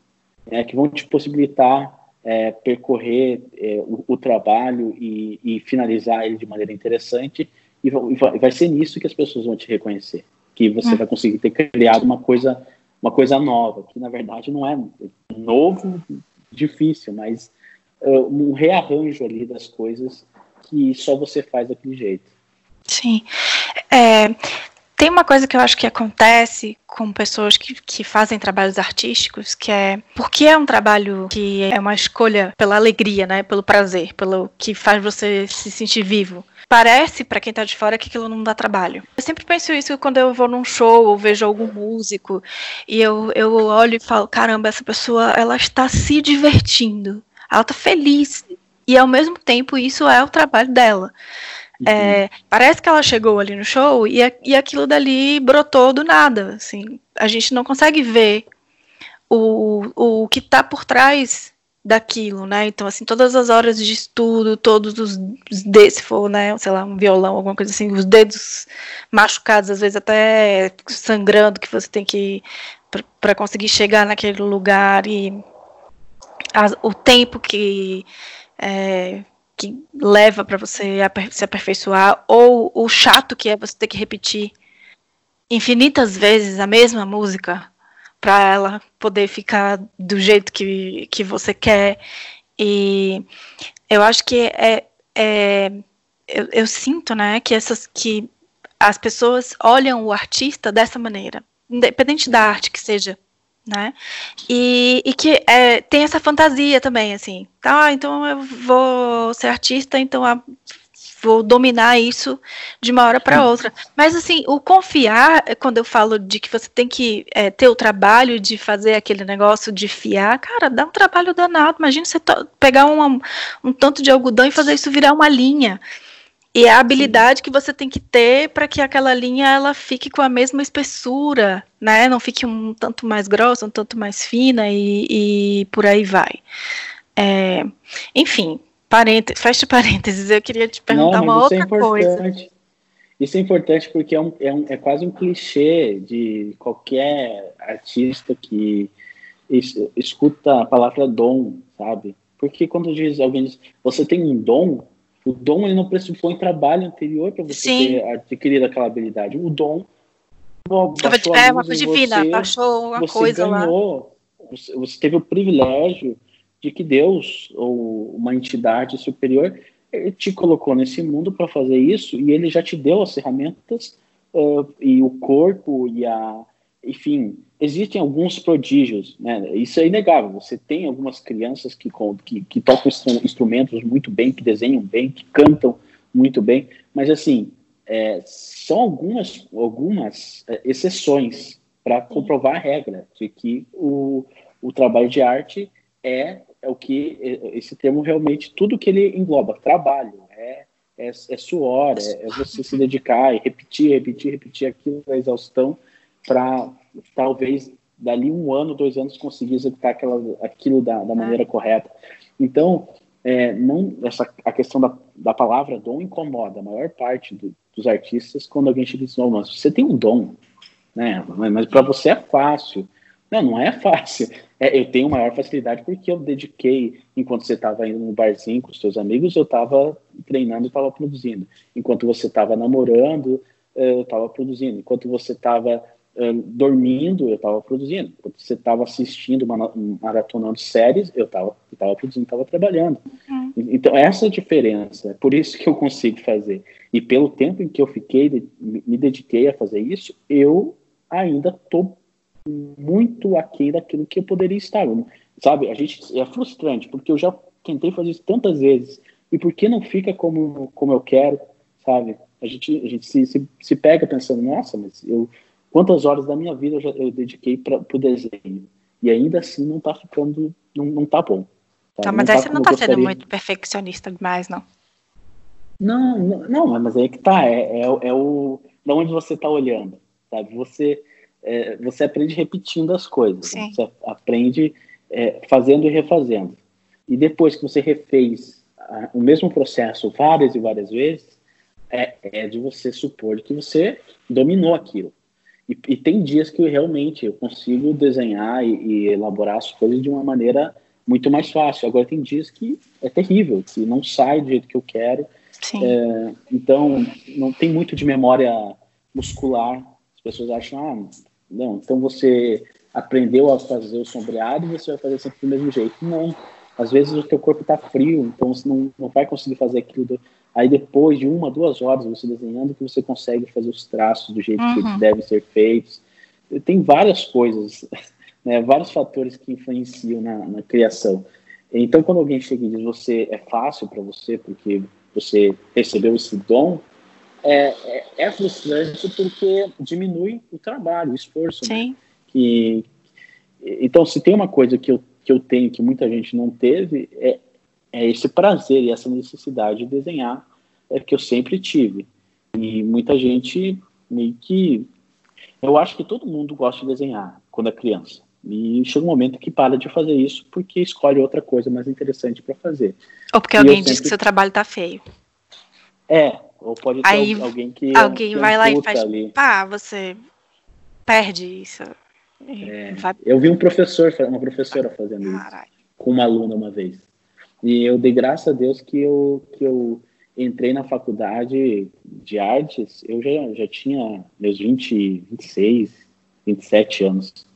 é, que vão te possibilitar é, percorrer é, o, o, trabalho e, e, finalizar ele de maneira interessante, e vai, vai, ser nisso que as pessoas vão te reconhecer, que você hum. vai conseguir ter criado uma coisa, uma coisa nova, que na verdade não é novo, difícil, mas uh, um rearranjo ali das coisas que só você faz daquele jeito. Sim. É, tem uma coisa que eu acho que acontece com pessoas que, que fazem trabalhos artísticos, que é porque é um trabalho que é uma escolha pela alegria, né, pelo prazer, pelo que faz você se sentir vivo. Parece para quem está de fora que aquilo não dá trabalho. Eu sempre penso isso quando eu vou num show ou vejo algum músico e eu, eu olho e falo, caramba, essa pessoa ela está se divertindo, ela está feliz e ao mesmo tempo isso é o trabalho dela. É, parece que ela chegou ali no show e, e aquilo dali brotou do nada. Assim, a gente não consegue ver o, o que está por trás daquilo, né? Então, assim, todas as horas de estudo, todos os dedos, se for, né, sei lá, um violão, alguma coisa assim, os dedos machucados, às vezes até sangrando, que você tem que para conseguir chegar naquele lugar e a, o tempo que é, que leva para você se aperfeiçoar, ou o chato que é você ter que repetir infinitas vezes a mesma música para ela poder ficar do jeito que, que você quer. E eu acho que é, é eu, eu, sinto, né, que essas que as pessoas olham o artista dessa maneira, independente da arte que seja né? E, e que é, tem essa fantasia também, assim, tá? Então eu vou ser artista, então a, vou dominar isso de uma hora para outra. Mas assim, o confiar, quando eu falo de que você tem que é, ter o trabalho de fazer aquele negócio de fiar, cara, dá um trabalho danado. Imagina você pegar um, um tanto de algodão e fazer isso virar uma linha. E é a habilidade que você tem que ter para que aquela linha ela fique com a mesma espessura, né? Não fique um tanto mais grossa, um tanto mais fina e, e por aí vai. É, enfim, parênteses, fecha parênteses, eu queria te perguntar Não, uma é outra é coisa. Isso é importante porque é, um, é, um, é quase um clichê de qualquer artista que es, escuta a palavra dom, sabe? Porque quando diz alguém diz, você tem um dom, o dom ele não pressupõe trabalho anterior para você Sim. ter adquirido aquela habilidade. O dom baixou é uma coisa divina, você, baixou uma você coisa ganhou, lá. Você, você teve o privilégio de que Deus ou uma entidade superior te colocou nesse mundo para fazer isso e ele já te deu as ferramentas uh, e o corpo e a enfim existem alguns prodígios, né? Isso é inegável. Você tem algumas crianças que, que, que tocam instrumentos muito bem, que desenham bem, que cantam muito bem, mas assim é, são algumas algumas exceções para comprovar a regra de que o, o trabalho de arte é, é o que é, esse termo realmente tudo que ele engloba trabalho é é, é suor é, é você se dedicar e repetir repetir repetir aquilo da exaustão para talvez dali um ano, dois anos conseguir executar aquela, aquilo da, da maneira é. correta. Então, é, não essa a questão da, da palavra dom incomoda a maior parte do, dos artistas quando alguém chega e diz, não, mas você tem um dom, né? Mas para você é fácil. Não, não é fácil. É, eu tenho maior facilidade porque eu dediquei, enquanto você estava indo no barzinho com os seus amigos, eu estava treinando e estava produzindo. Enquanto você estava namorando, eu estava produzindo. Enquanto você estava dormindo, eu estava produzindo. Quando você estava assistindo, maratonando séries, eu estava tava produzindo, estava trabalhando. Uhum. Então, essa é a diferença. É por isso que eu consigo fazer. E pelo tempo em que eu fiquei, me dediquei a fazer isso, eu ainda estou muito aquém daquilo que eu poderia estar. Sabe, a gente é frustrante, porque eu já tentei fazer isso tantas vezes, e por que não fica como, como eu quero, sabe? A gente, a gente se, se, se pega pensando, nossa, mas eu quantas horas da minha vida eu, já, eu dediquei para o desenho, e ainda assim não está ficando, não, não tá bom. Tá, mas aí tá você não está sendo muito perfeccionista demais, não. Não, não, não, mas aí que tá, é, é, é o, da onde você está olhando, sabe? Você, é, você aprende repetindo as coisas, né? você aprende é, fazendo e refazendo. E depois que você refez a, o mesmo processo várias e várias vezes, é, é de você supor que você dominou aquilo. E, e, tem dias que eu realmente eu consigo desenhar e, e, elaborar as coisas de uma maneira muito mais fácil. Agora tem dias que é terrível, que não sai do jeito que eu quero. É, então não tem muito de memória muscular. As pessoas acham, ah, não, então você aprendeu a fazer o sombreado e você vai fazer sempre do mesmo jeito. Não. Às vezes o teu corpo está frio, então você não, não vai conseguir fazer aquilo do, Aí depois de uma, duas horas você desenhando que você consegue fazer os traços do jeito uhum. que eles devem ser feitos. Tem várias coisas, né, vários fatores que influenciam na, na, criação. Então quando alguém chega e diz você é fácil para você porque você recebeu esse dom, é, é, é, frustrante porque diminui o trabalho, o esforço. Né? Sim. Né? Que, então se tem uma coisa que eu, que eu tenho que muita gente não teve é é esse prazer e essa necessidade de desenhar é que eu sempre tive. E muita gente meio que. Eu acho que todo mundo gosta de desenhar quando é criança. E chega um momento que para de fazer isso porque escolhe outra coisa mais interessante para fazer. Ou porque e alguém sempre... diz que seu trabalho tá feio. É, ou pode ter Aí, alguém que. Alguém vai lá e faz. Ali. Pá, você perde isso. É, vai... Eu vi um professor, uma professora fazendo Caralho. isso com uma aluna uma vez. E eu dei graças a Deus que eu, que eu entrei na faculdade de artes, eu já, já tinha meus 20, 26, 27 anos.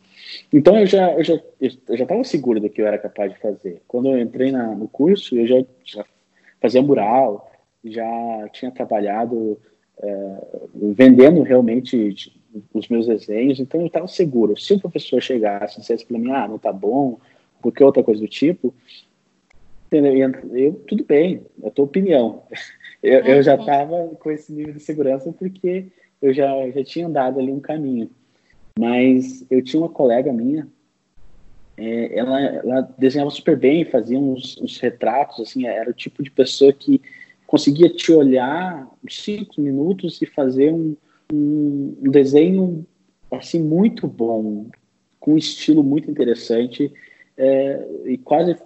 Então eu já eu já eu já estava seguro do que eu era capaz de fazer. Quando eu entrei na, no curso, eu já, já fazia mural, já tinha trabalhado é, vendendo realmente os meus desenhos, então eu estava seguro. Se o professor chegasse e dissesse para mim, ah, não tá bom, porque outra coisa do tipo, eu, eu, tudo bem, é a tua opinião. Eu, eu já estava uhum. com esse nível de segurança porque eu já, já tinha andado ali um caminho. Mas eu tinha uma colega minha, é, ela, ela desenhava super bem, fazia uns, uns, retratos, assim, era o tipo de pessoa que conseguia te olhar cinco minutos e fazer um, um, um desenho assim muito bom, com um estilo muito interessante é, e quase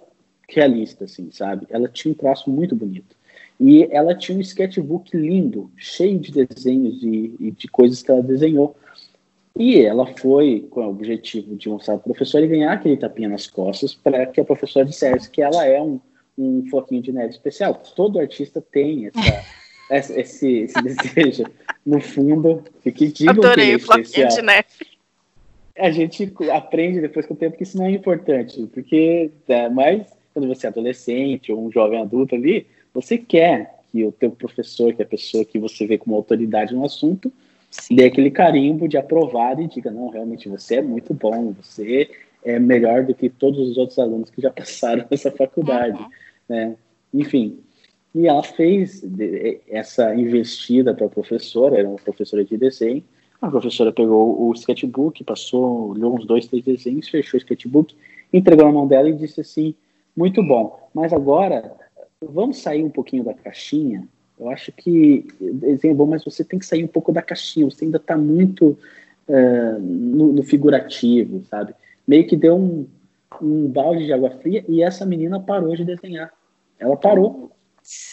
realista, assim, sabe? Ela tinha um traço muito bonito. E ela tinha um sketchbook lindo, cheio de desenhos e, e de coisas que ela desenhou. E ela foi com o objetivo de mostrar para professor e ganhar aquele tapinha nas costas para que a professora dissesse que ela é um, um floquinho de neve especial. Todo artista tem essa, esse, esse desejo. No fundo, fique digam Adorei que o floquinho de neve. A gente aprende depois com o tempo que isso não é importante, porque é, mais quando você é adolescente ou um jovem adulto ali, você quer que o teu professor, que é a pessoa que você vê como autoridade no assunto, Sim. dê aquele carimbo de aprovar e diga, não, realmente você é muito bom, você é melhor do que todos os outros alunos que já passaram nessa faculdade, uhum. Né? Enfim, e ela fez essa investida para a professora, era uma professora de desenho, a professora pegou o sketchbook, passou, olhou uns dois, três desenhos, fechou o sketchbook, entregou na mão dela e disse assim, muito bom. Mas agora, vamos sair um pouquinho da caixinha. Eu acho que desenho é bom, mas você tem que sair um pouco da caixinha. Você ainda está muito uh, no, no, figurativo, sabe? Meio que deu um, um balde de água fria e essa menina parou de desenhar. Ela parou.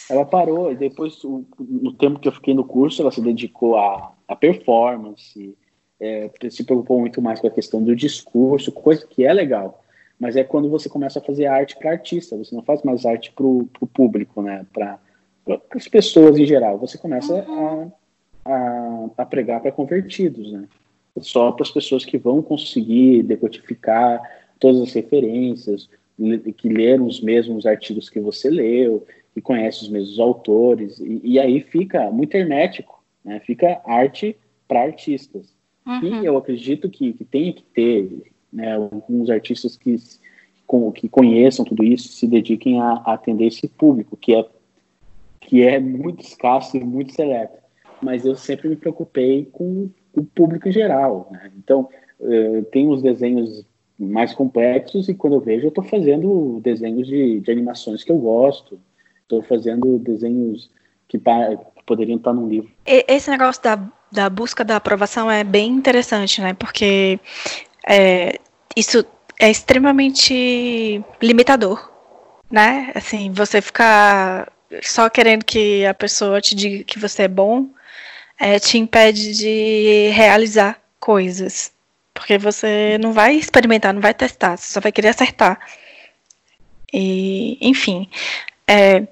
Ela parou. E depois, no tempo que eu fiquei no curso, ela se dedicou à, à performance, é, se preocupou muito mais com a questão do discurso, coisa que é legal mas é quando você começa a fazer arte para artista, você não faz mais arte para o público, né? Para as pessoas em geral. Você começa a, a, a pregar para convertidos, né? Só para as pessoas que vão conseguir decodificar todas as referências, que leram os mesmos artigos que você leu, que conhece os mesmos autores, e, e aí fica muito hermético, né? Fica arte para artistas. Uhum. E eu acredito que, que tem que ter né, alguns artistas que, com, que conheçam tudo isso, se dediquem a, a, atender esse público, que é, que é muito escasso e muito seleto. Mas eu sempre me preocupei com o público em geral. Né? Então, uh, tem os desenhos mais complexos e quando eu vejo, eu estou fazendo desenhos de, de animações que eu gosto, estou fazendo desenhos que, que poderiam estar num livro. Esse negócio da, da busca da aprovação é bem interessante, né? Porque é, isso é extremamente limitador, né? Assim, você ficar só querendo que a pessoa te diga que você é bom é, te impede de realizar coisas. Porque você não vai experimentar, não vai testar, você só vai querer acertar. E, enfim. É,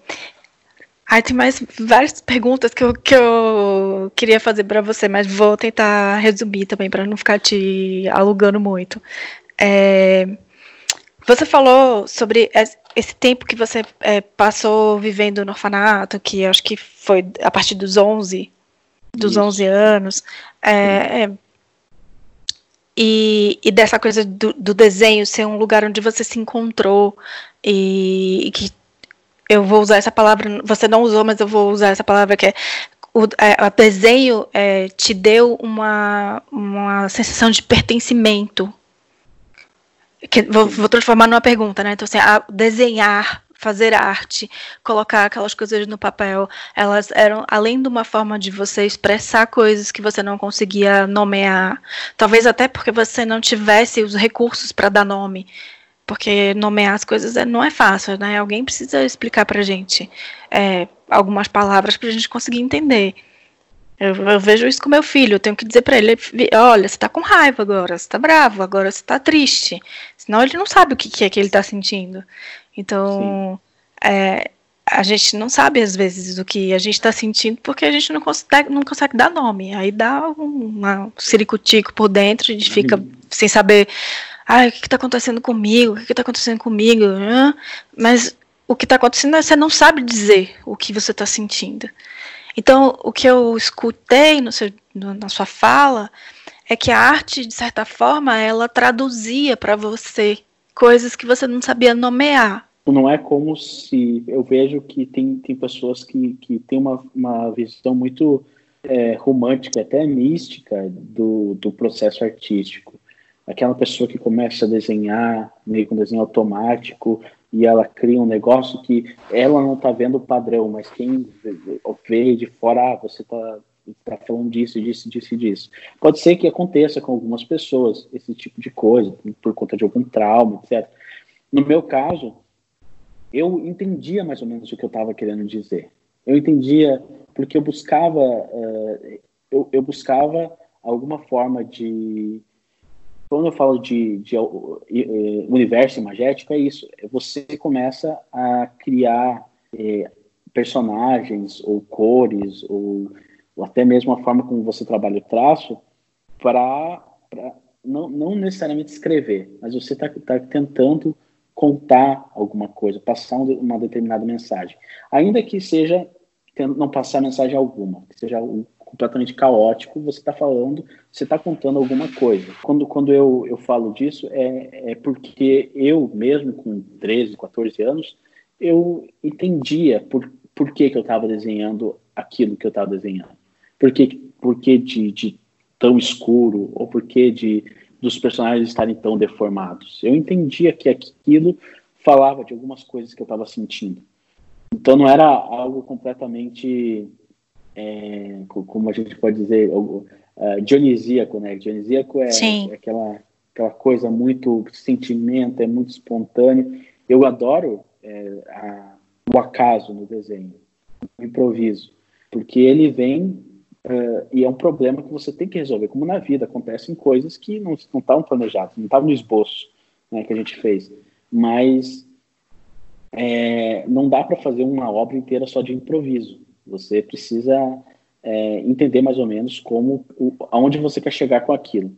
aí tem mais várias perguntas que eu, que eu queria fazer para você, mas vou tentar resumir também para não ficar te alugando muito. É, você falou sobre esse tempo que você é, passou vivendo no orfanato, que acho que foi a partir dos 11, dos Isso. 11 anos. É, é, e, e, dessa coisa do, do, desenho ser um lugar onde você se encontrou e, e, que eu vou usar essa palavra, você não usou, mas eu vou usar essa palavra que é o, é, desenho é, te deu uma, uma sensação de pertencimento. Que, vou, vou, transformar numa pergunta, né? Então, assim, desenhar fazer arte, colocar aquelas coisas no papel, elas eram além de uma forma de você expressar coisas que você não conseguia nomear, talvez até porque você não tivesse os recursos para dar nome, porque nomear as coisas é, não é fácil, né? Alguém precisa explicar para gente é, algumas palavras para a gente conseguir entender. Eu, eu, vejo isso com meu filho, eu tenho que dizer para ele, olha, você está com raiva agora, você está bravo, agora você está triste. Senão ele não sabe o que, que é que ele está sentindo. Então, é, a gente não sabe às vezes o que a gente está sentindo porque a gente não consegue, não consegue dar nome. Aí dá um, ciricutico por dentro, a gente fica uhum. sem saber ah, o que está acontecendo comigo, o que está acontecendo comigo. Mas o que está acontecendo é você não sabe dizer o que você está sentindo. Então, o que eu escutei no seu, no, na sua fala é que a arte, de certa forma, ela traduzia para você coisas que você não sabia nomear não é como se eu vejo que tem, tem pessoas que, que têm uma, uma visão muito é, romântica, até mística do, do processo artístico. Aquela pessoa que começa a desenhar meio com desenho automático e ela cria um negócio que ela não está vendo o padrão, mas quem vê de fora, ah, você está tá falando disso, disso, disso, disso. Pode ser que aconteça com algumas pessoas esse tipo de coisa, por conta de algum trauma, etc. No meu caso, eu entendia mais ou menos o que eu estava querendo dizer. Eu entendia porque eu buscava, uh, eu, eu, buscava alguma forma de, quando eu falo de, de uh, universo imagético é isso. Você começa a criar eh, personagens ou cores ou, ou, até mesmo a forma como você trabalha o traço para não, não necessariamente escrever, mas você está tá tentando contar alguma coisa, passar uma determinada mensagem. Ainda que seja não passar mensagem alguma, que seja completamente caótico, você está falando, você está contando alguma coisa. Quando, quando eu, eu falo disso, é, é porque eu mesmo, com 13, 14 anos, eu entendia por, por que, que eu estava desenhando aquilo que eu estava desenhando. Por que, por que de, de tão escuro, ou por que de dos personagens estarem tão deformados. Eu entendia que aquilo falava de algumas coisas que eu estava sentindo. Então não era algo completamente, é, como a gente pode dizer, uh, dionisíaco, né? Dionisíaco é, é, aquela, aquela coisa muito sentimento, é muito espontâneo. Eu adoro é, a, o acaso no desenho, o improviso, porque ele vem Uh, e é um problema que você tem que resolver, como na vida acontecem coisas que não estavam planejadas, não estavam no esboço né, que a gente fez. Mas é, não dá para fazer uma obra inteira só de improviso. Você precisa é, entender mais ou menos como, o, aonde você quer chegar com aquilo.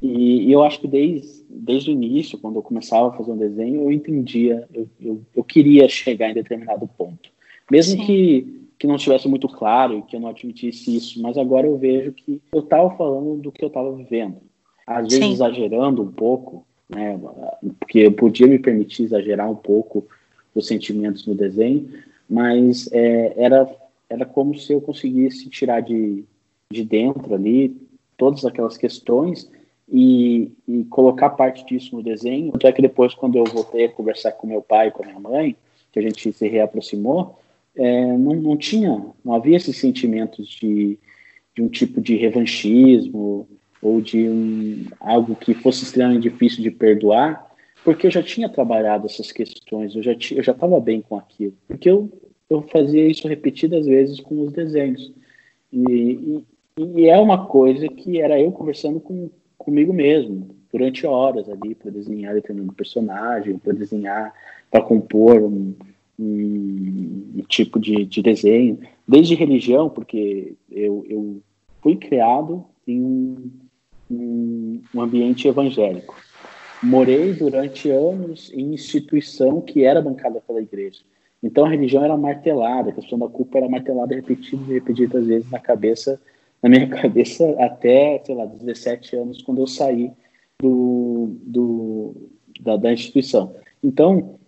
E, e, eu acho que desde, desde o início, quando eu começava a fazer um desenho, eu entendia, eu, eu, eu queria chegar em determinado ponto. Mesmo que que não estivesse muito claro e que eu não admitisse isso, mas agora eu vejo que eu estava falando do que eu estava vivendo. Às vezes Sim. exagerando um pouco, né, porque eu podia me permitir exagerar um pouco os sentimentos no desenho, mas é, era, era como se eu conseguisse tirar de, de dentro ali todas aquelas questões e, e colocar parte disso no desenho. Até que depois, quando eu voltei a conversar com meu pai e com a minha mãe, que a gente se reaproximou, é, não, não tinha, não havia esses sentimentos de, de um tipo de revanchismo ou de um, algo que fosse extremamente difícil de perdoar, porque eu já tinha trabalhado essas questões, eu já eu já estava bem com aquilo, porque eu, eu fazia isso repetidas vezes com os desenhos. E, e, e é uma coisa que era eu conversando com comigo mesmo durante horas ali para desenhar determinado personagem, para desenhar, para compor um, um, tipo de, de, desenho, desde religião, porque eu, eu fui criado em um, um, um ambiente evangélico. Morei durante anos em instituição que era bancada pela igreja. Então a religião era martelada, a questão da culpa era martelada repetidas e repetidas vezes na cabeça, na minha cabeça até, sei lá, 17 anos, quando eu saí do, do da, da instituição. Então,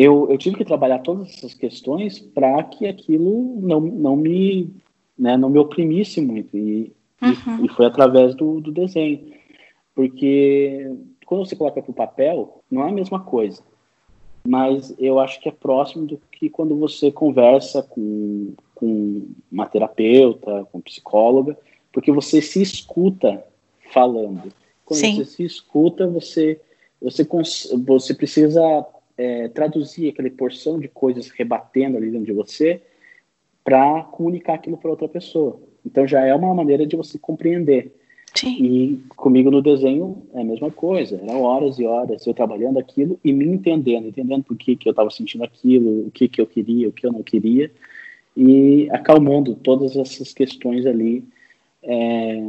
eu, eu tive que trabalhar todas essas questões para que aquilo não, não me né, não me oprimisse muito e, uhum. e, e, foi através do, do desenho porque quando você coloca para o papel não é a mesma coisa mas eu acho que é próximo do que quando você conversa com, com uma terapeuta com psicóloga porque você se escuta falando quando Sim. você se escuta você você você precisa é, traduzir aquela porção de coisas rebatendo ali dentro de você para comunicar aquilo para outra pessoa. Então já é uma maneira de você compreender. Sim. E comigo no desenho é a mesma coisa. Eram horas e horas eu trabalhando aquilo e me entendendo, entendendo por que, que eu estava sentindo aquilo, o que, que eu queria, o que eu não queria, e acalmando todas essas questões ali é,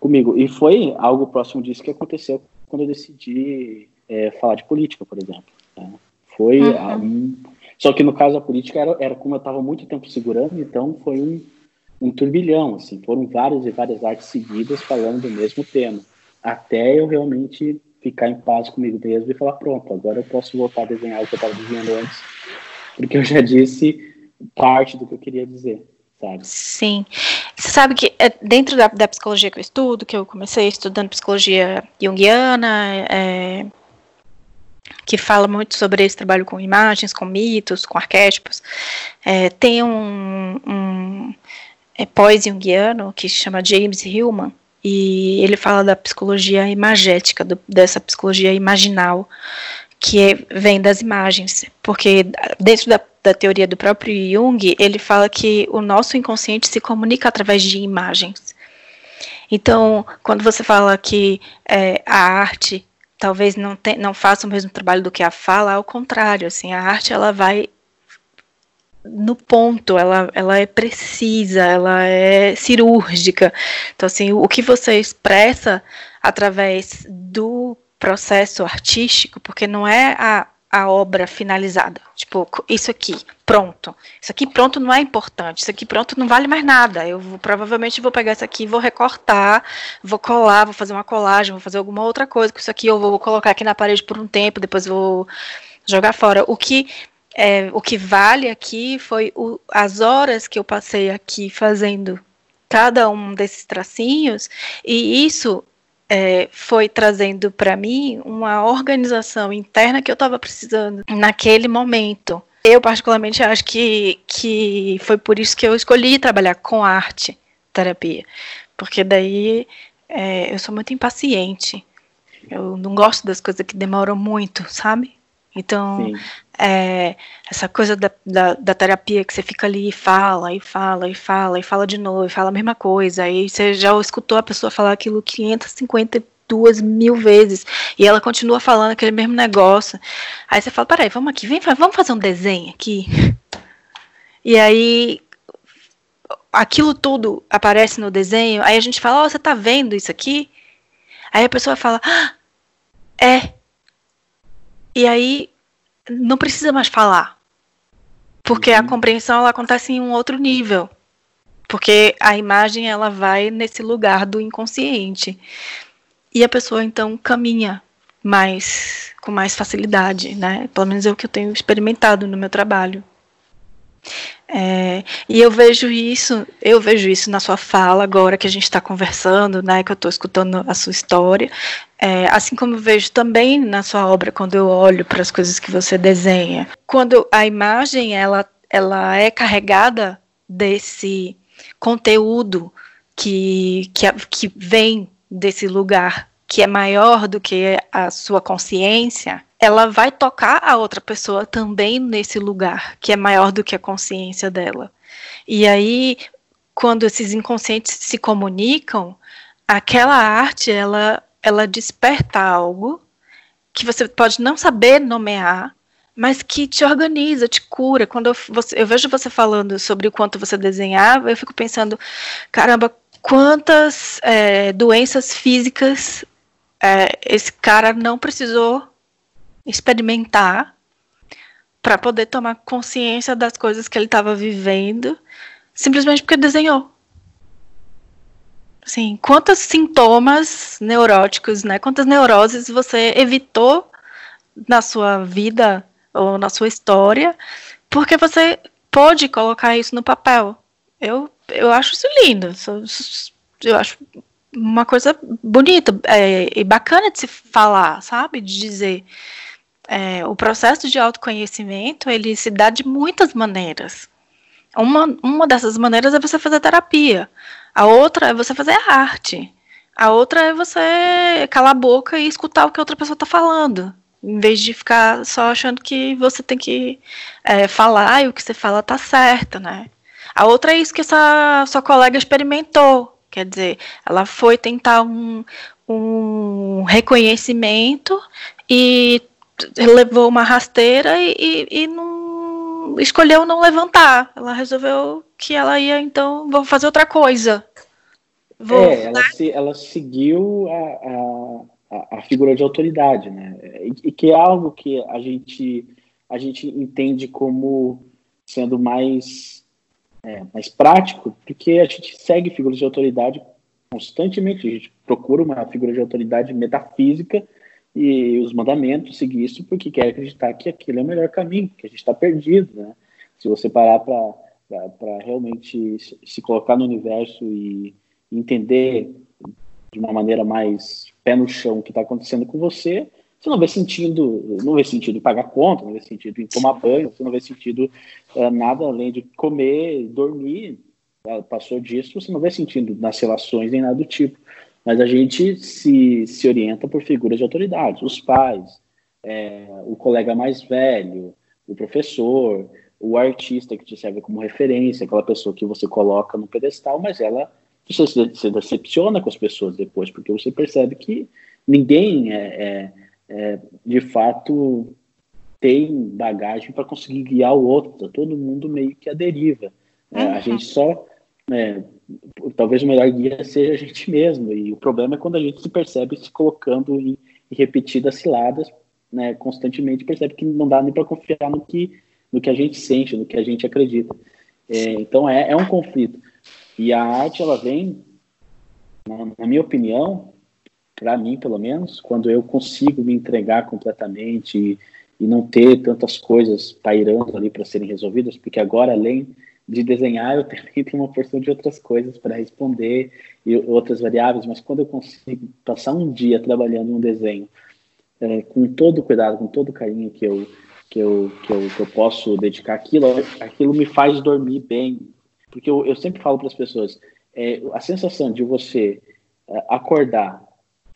comigo. E foi algo próximo disso que aconteceu quando eu decidi é, falar de política, por exemplo. Né? Foi uhum. um... Só que no caso da política era, era como eu estava muito tempo segurando, então foi um, um turbilhão, assim, foram várias e várias artes seguidas falando do mesmo tema, até eu realmente ficar em paz comigo mesmo e falar, pronto, agora eu posso voltar a desenhar o que eu estava desenhando antes, porque eu já disse parte do que eu queria dizer, sabe? Sim. Você sabe que é, dentro da, da psicologia que eu estudo, que eu comecei estudando psicologia junguiana, é, que fala muito sobre esse trabalho com imagens, com mitos, com arquétipos. É, tem um, um é, pós-junguiano que se chama James Hillman, e ele fala da psicologia imagética, do, dessa psicologia imaginal, que é, vem das imagens, porque dentro da, da, teoria do próprio Jung, ele fala que o nosso inconsciente se comunica através de imagens. Então, quando você fala que é, a arte talvez não, te, não faça o mesmo trabalho do que a fala, ao contrário, assim, a arte ela vai no ponto, ela, ela é precisa, ela é cirúrgica. Então, assim, o que você expressa através do processo artístico, porque não é a, a obra finalizada. Tipo, isso aqui, pronto. Isso aqui pronto não é importante. Isso aqui pronto não vale mais nada. Eu vou, provavelmente vou pegar isso aqui, vou recortar, vou colar, vou fazer uma colagem, vou fazer alguma outra coisa com isso aqui. Eu vou colocar aqui na parede por um tempo, depois vou jogar fora. O que é, o que vale aqui foi o, as horas que eu passei aqui fazendo cada um desses tracinhos, e isso é, foi trazendo para mim uma organização interna que eu estava precisando naquele momento. Eu, particularmente, acho que, que foi por isso que eu escolhi trabalhar com arte terapia, porque daí é, eu sou muito impaciente. Eu não gosto das coisas que demoram muito, sabe? Então, é, essa coisa da, da, da, terapia que você fica ali e fala, e fala, e fala, e fala de novo, e fala a mesma coisa, aí você já escutou a pessoa falar aquilo 552 mil vezes, e ela continua falando aquele mesmo negócio. Aí você fala, peraí, vamos aqui, vem, vamos fazer um desenho aqui. E aí, aquilo tudo aparece no desenho, aí a gente fala, ó, oh, você tá vendo isso aqui? Aí a pessoa fala, ah, é, e aí não precisa mais falar. Porque uhum. a compreensão ela acontece em um outro nível. Porque a imagem ela vai nesse lugar do inconsciente. E a pessoa então caminha mais com mais facilidade, né? Pelo menos é o que eu tenho experimentado no meu trabalho. É, e eu vejo isso, eu vejo isso na sua fala agora que a gente está conversando, né? Que eu estou escutando a sua história, é, assim como eu vejo também na sua obra quando eu olho para as coisas que você desenha. Quando a imagem ela, ela é carregada desse conteúdo que, que, que vem desse lugar que é maior do que a sua consciência, ela vai tocar a outra pessoa também nesse lugar que é maior do que a consciência dela. E aí, quando esses inconscientes se comunicam, aquela arte ela ela desperta algo que você pode não saber nomear, mas que te organiza, te cura. Quando eu, você, eu vejo você falando sobre o quanto você desenhava, eu fico pensando, caramba, quantas é, doenças físicas é, esse cara não precisou experimentar para poder tomar consciência das coisas que ele estava vivendo, simplesmente porque desenhou. Assim, quantos sintomas neuróticos, né? Quantas neuroses você evitou na sua vida ou na sua história, porque você pôde colocar isso no papel. Eu, eu acho isso lindo. Eu acho uma coisa bonita é, e bacana de se falar, sabe? De dizer. É, o processo de autoconhecimento ele se dá de muitas maneiras. Uma, uma dessas maneiras é você fazer terapia. A outra é você fazer arte. A outra é você calar a boca e escutar o que a outra pessoa está falando. Em vez de ficar só achando que você tem que é, falar e o que você fala tá certo, né? A outra é isso que essa sua colega experimentou. Quer dizer, ela foi tentar um, um reconhecimento e levou uma rasteira e, e, e não escolheu não levantar. Ela resolveu que ela ia, então, vou fazer outra coisa. Vou, é, ela, né? se, ela seguiu a, a, a, figura de autoridade, né? E, e, que é algo que a gente, a gente entende como sendo mais é, mais prático, porque a gente segue figuras de autoridade constantemente, a gente procura uma figura de autoridade metafísica e os mandamentos, seguir isso porque quer acreditar que aquele é o melhor caminho, que a gente está perdido, né? Se você parar para realmente se colocar no universo e entender de uma maneira mais pé no chão o que está acontecendo com você, você não vê sentido, não vê sentido pagar conta, não vê sentido em tomar banho, você não vê sentido uh, nada além de comer, dormir. Uh, passou disso, você não vê sentido nas relações nem nada do tipo. Mas a gente se, se orienta por figuras de autoridade, os pais, é, o colega mais velho, o professor, o artista que te serve como referência, aquela pessoa que você coloca no pedestal, mas ela você se decepciona com as pessoas depois, porque você percebe que ninguém é, é é, de fato tem bagagem para conseguir guiar o outro, tá todo mundo meio que a deriva. Né? Uhum. A gente só. É, talvez o melhor guia seja a gente mesmo, e o problema é quando a gente se percebe se colocando em, em repetidas ciladas né, constantemente, percebe que não dá nem para confiar no que, no que a gente sente, no que a gente acredita. É, então é, é um conflito. E a arte, ela vem, na, na minha opinião, para mim pelo menos, quando eu consigo me entregar completamente e, e não ter tantas coisas pairando ali para serem resolvidas, porque agora, além de desenhar, eu também tenho uma porção de outras coisas para responder e outras variáveis, mas quando eu consigo passar um dia trabalhando um desenho é, com todo cuidado, com todo carinho que eu, que eu, que eu, que eu posso dedicar aquilo, aquilo me faz dormir bem. Porque eu, eu sempre falo para as pessoas, é, a sensação de você é, acordar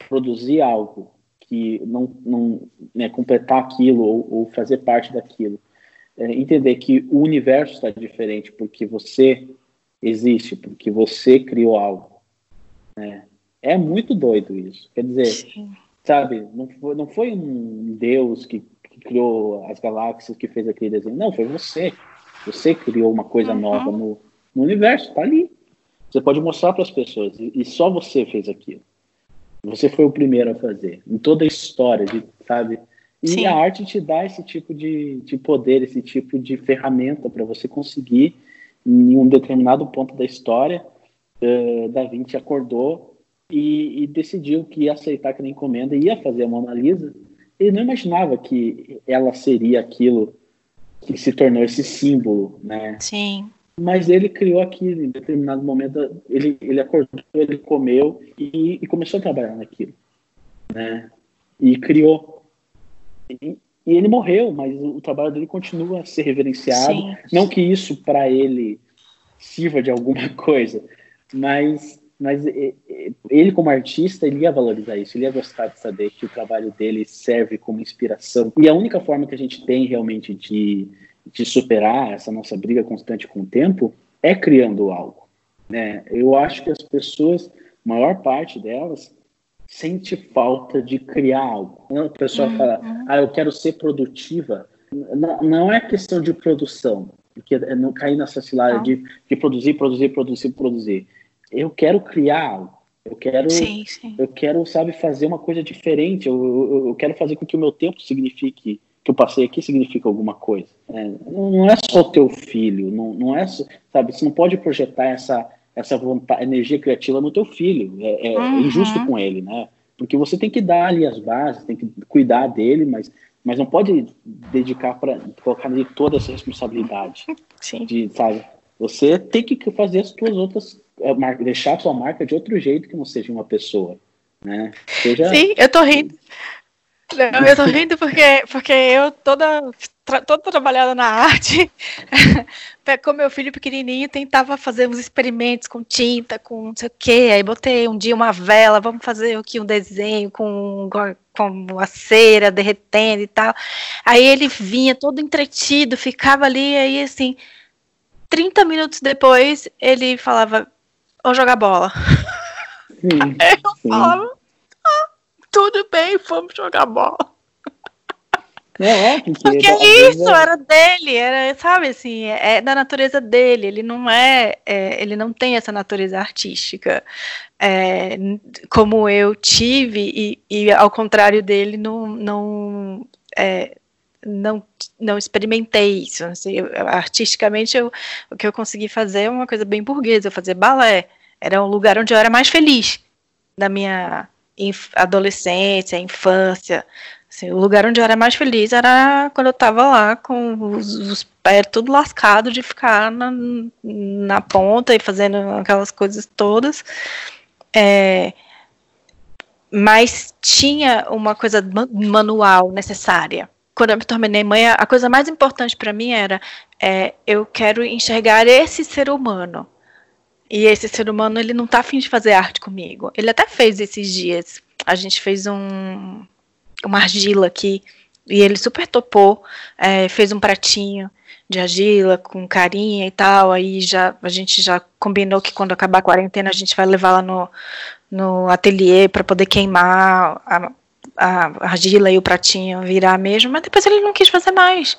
produzir algo que não, não né, completar aquilo ou, ou, fazer parte daquilo, é, entender que o universo está diferente porque você existe, porque você criou algo. Né? É muito doido isso. Quer dizer, Sim. sabe, não foi, não foi um Deus que, que, criou as galáxias que fez aquele desenho. Não, foi você. Você criou uma coisa uhum. nova no, no universo, está ali. Você pode mostrar para as pessoas e, e só você fez aquilo. Você foi o primeiro a fazer. Em toda a história, de, sabe? E Sim. a arte te dá esse tipo de, de poder, esse tipo de ferramenta para você conseguir, em um determinado ponto da história, uh, Da Vinci acordou e, e, decidiu que ia aceitar aquela encomenda e ia fazer a Mona Lisa. Ele não imaginava que ela seria aquilo que se tornou esse símbolo, né? Sim. Mas ele criou aquilo, em determinado momento, ele, ele acordou, ele comeu e, e começou a trabalhar naquilo, né? E criou. E, e ele morreu, mas o trabalho dele continua a ser reverenciado. Sim. Não que isso para ele sirva de alguma coisa, mas, mas ele como artista ele ia valorizar isso, ele ia gostar de saber que o trabalho dele serve como inspiração. E a única forma que a gente tem realmente de, de superar essa nossa briga constante com o tempo é criando algo. Né? Eu acho que as pessoas, maior parte delas, sente falta de criar algo. A pessoa uhum. fala, ah, eu quero ser produtiva. Não, não é questão de produção, porque é não cair nessa cilada de, de produzir, produzir, produzir, produzir. Eu quero criar algo. Eu quero, sim, sim. eu quero, sabe, fazer uma coisa diferente. Eu, eu, eu, quero fazer com que o meu tempo signifique, que eu passei aqui signifique alguma coisa. É, não é só o teu filho, não, não é, sabe, você não pode projetar essa essa vontade, energia criativa no teu filho. É, é uhum. injusto com ele, né? Porque você tem que dar ali as bases, tem que cuidar dele, mas, mas não pode dedicar para colocar nele toda essa responsabilidade. Sim. De, sabe? Você tem que fazer as suas outras, é, deixar a sua marca de outro jeito que não seja uma pessoa, né? Seja... Sim, eu tô rindo. Não, eu tô rindo porque, porque eu toda, toda trabalhada na arte, com meu filho pequenininho, tentava fazer uns experimentos com tinta, com não sei o quê. Aí botei um dia uma vela, vamos fazer aqui um desenho com, com a cera derretendo e tal. Aí ele vinha todo entretido, ficava ali, aí assim, 30 minutos depois, ele falava, vou jogar bola. Sim, eu sim. falava, tudo bem, vamos jogar bola. É, é porque, porque é isso é... era dele, era, sabe, assim, é da natureza dele, ele não é, é ele não tem essa natureza artística é, como eu tive, e, e, ao contrário dele, não, não, é, não, não experimentei isso. Assim, eu, artisticamente, eu, o que eu consegui fazer é uma coisa bem burguesa, eu fazer balé, era um lugar onde eu era mais feliz na minha adolescência, infância. Assim, o lugar onde eu era mais feliz era quando eu estava lá com os, os, pés tudo lascado de ficar na, na ponta e fazendo aquelas coisas todas. É, mas tinha uma coisa manual necessária. Quando eu me tornei mãe, a coisa mais importante para mim era é, eu quero enxergar esse ser humano e esse ser humano, ele não tá afim de fazer arte comigo. Ele até fez esses dias. A gente fez um, uma argila aqui. E ele super topou. É, fez um pratinho de argila com carinha e tal. Aí já a gente já combinou que quando acabar a quarentena a gente vai levar lá no, no ateliê para poder queimar a, a argila e o pratinho virar mesmo. Mas depois ele não quis fazer mais.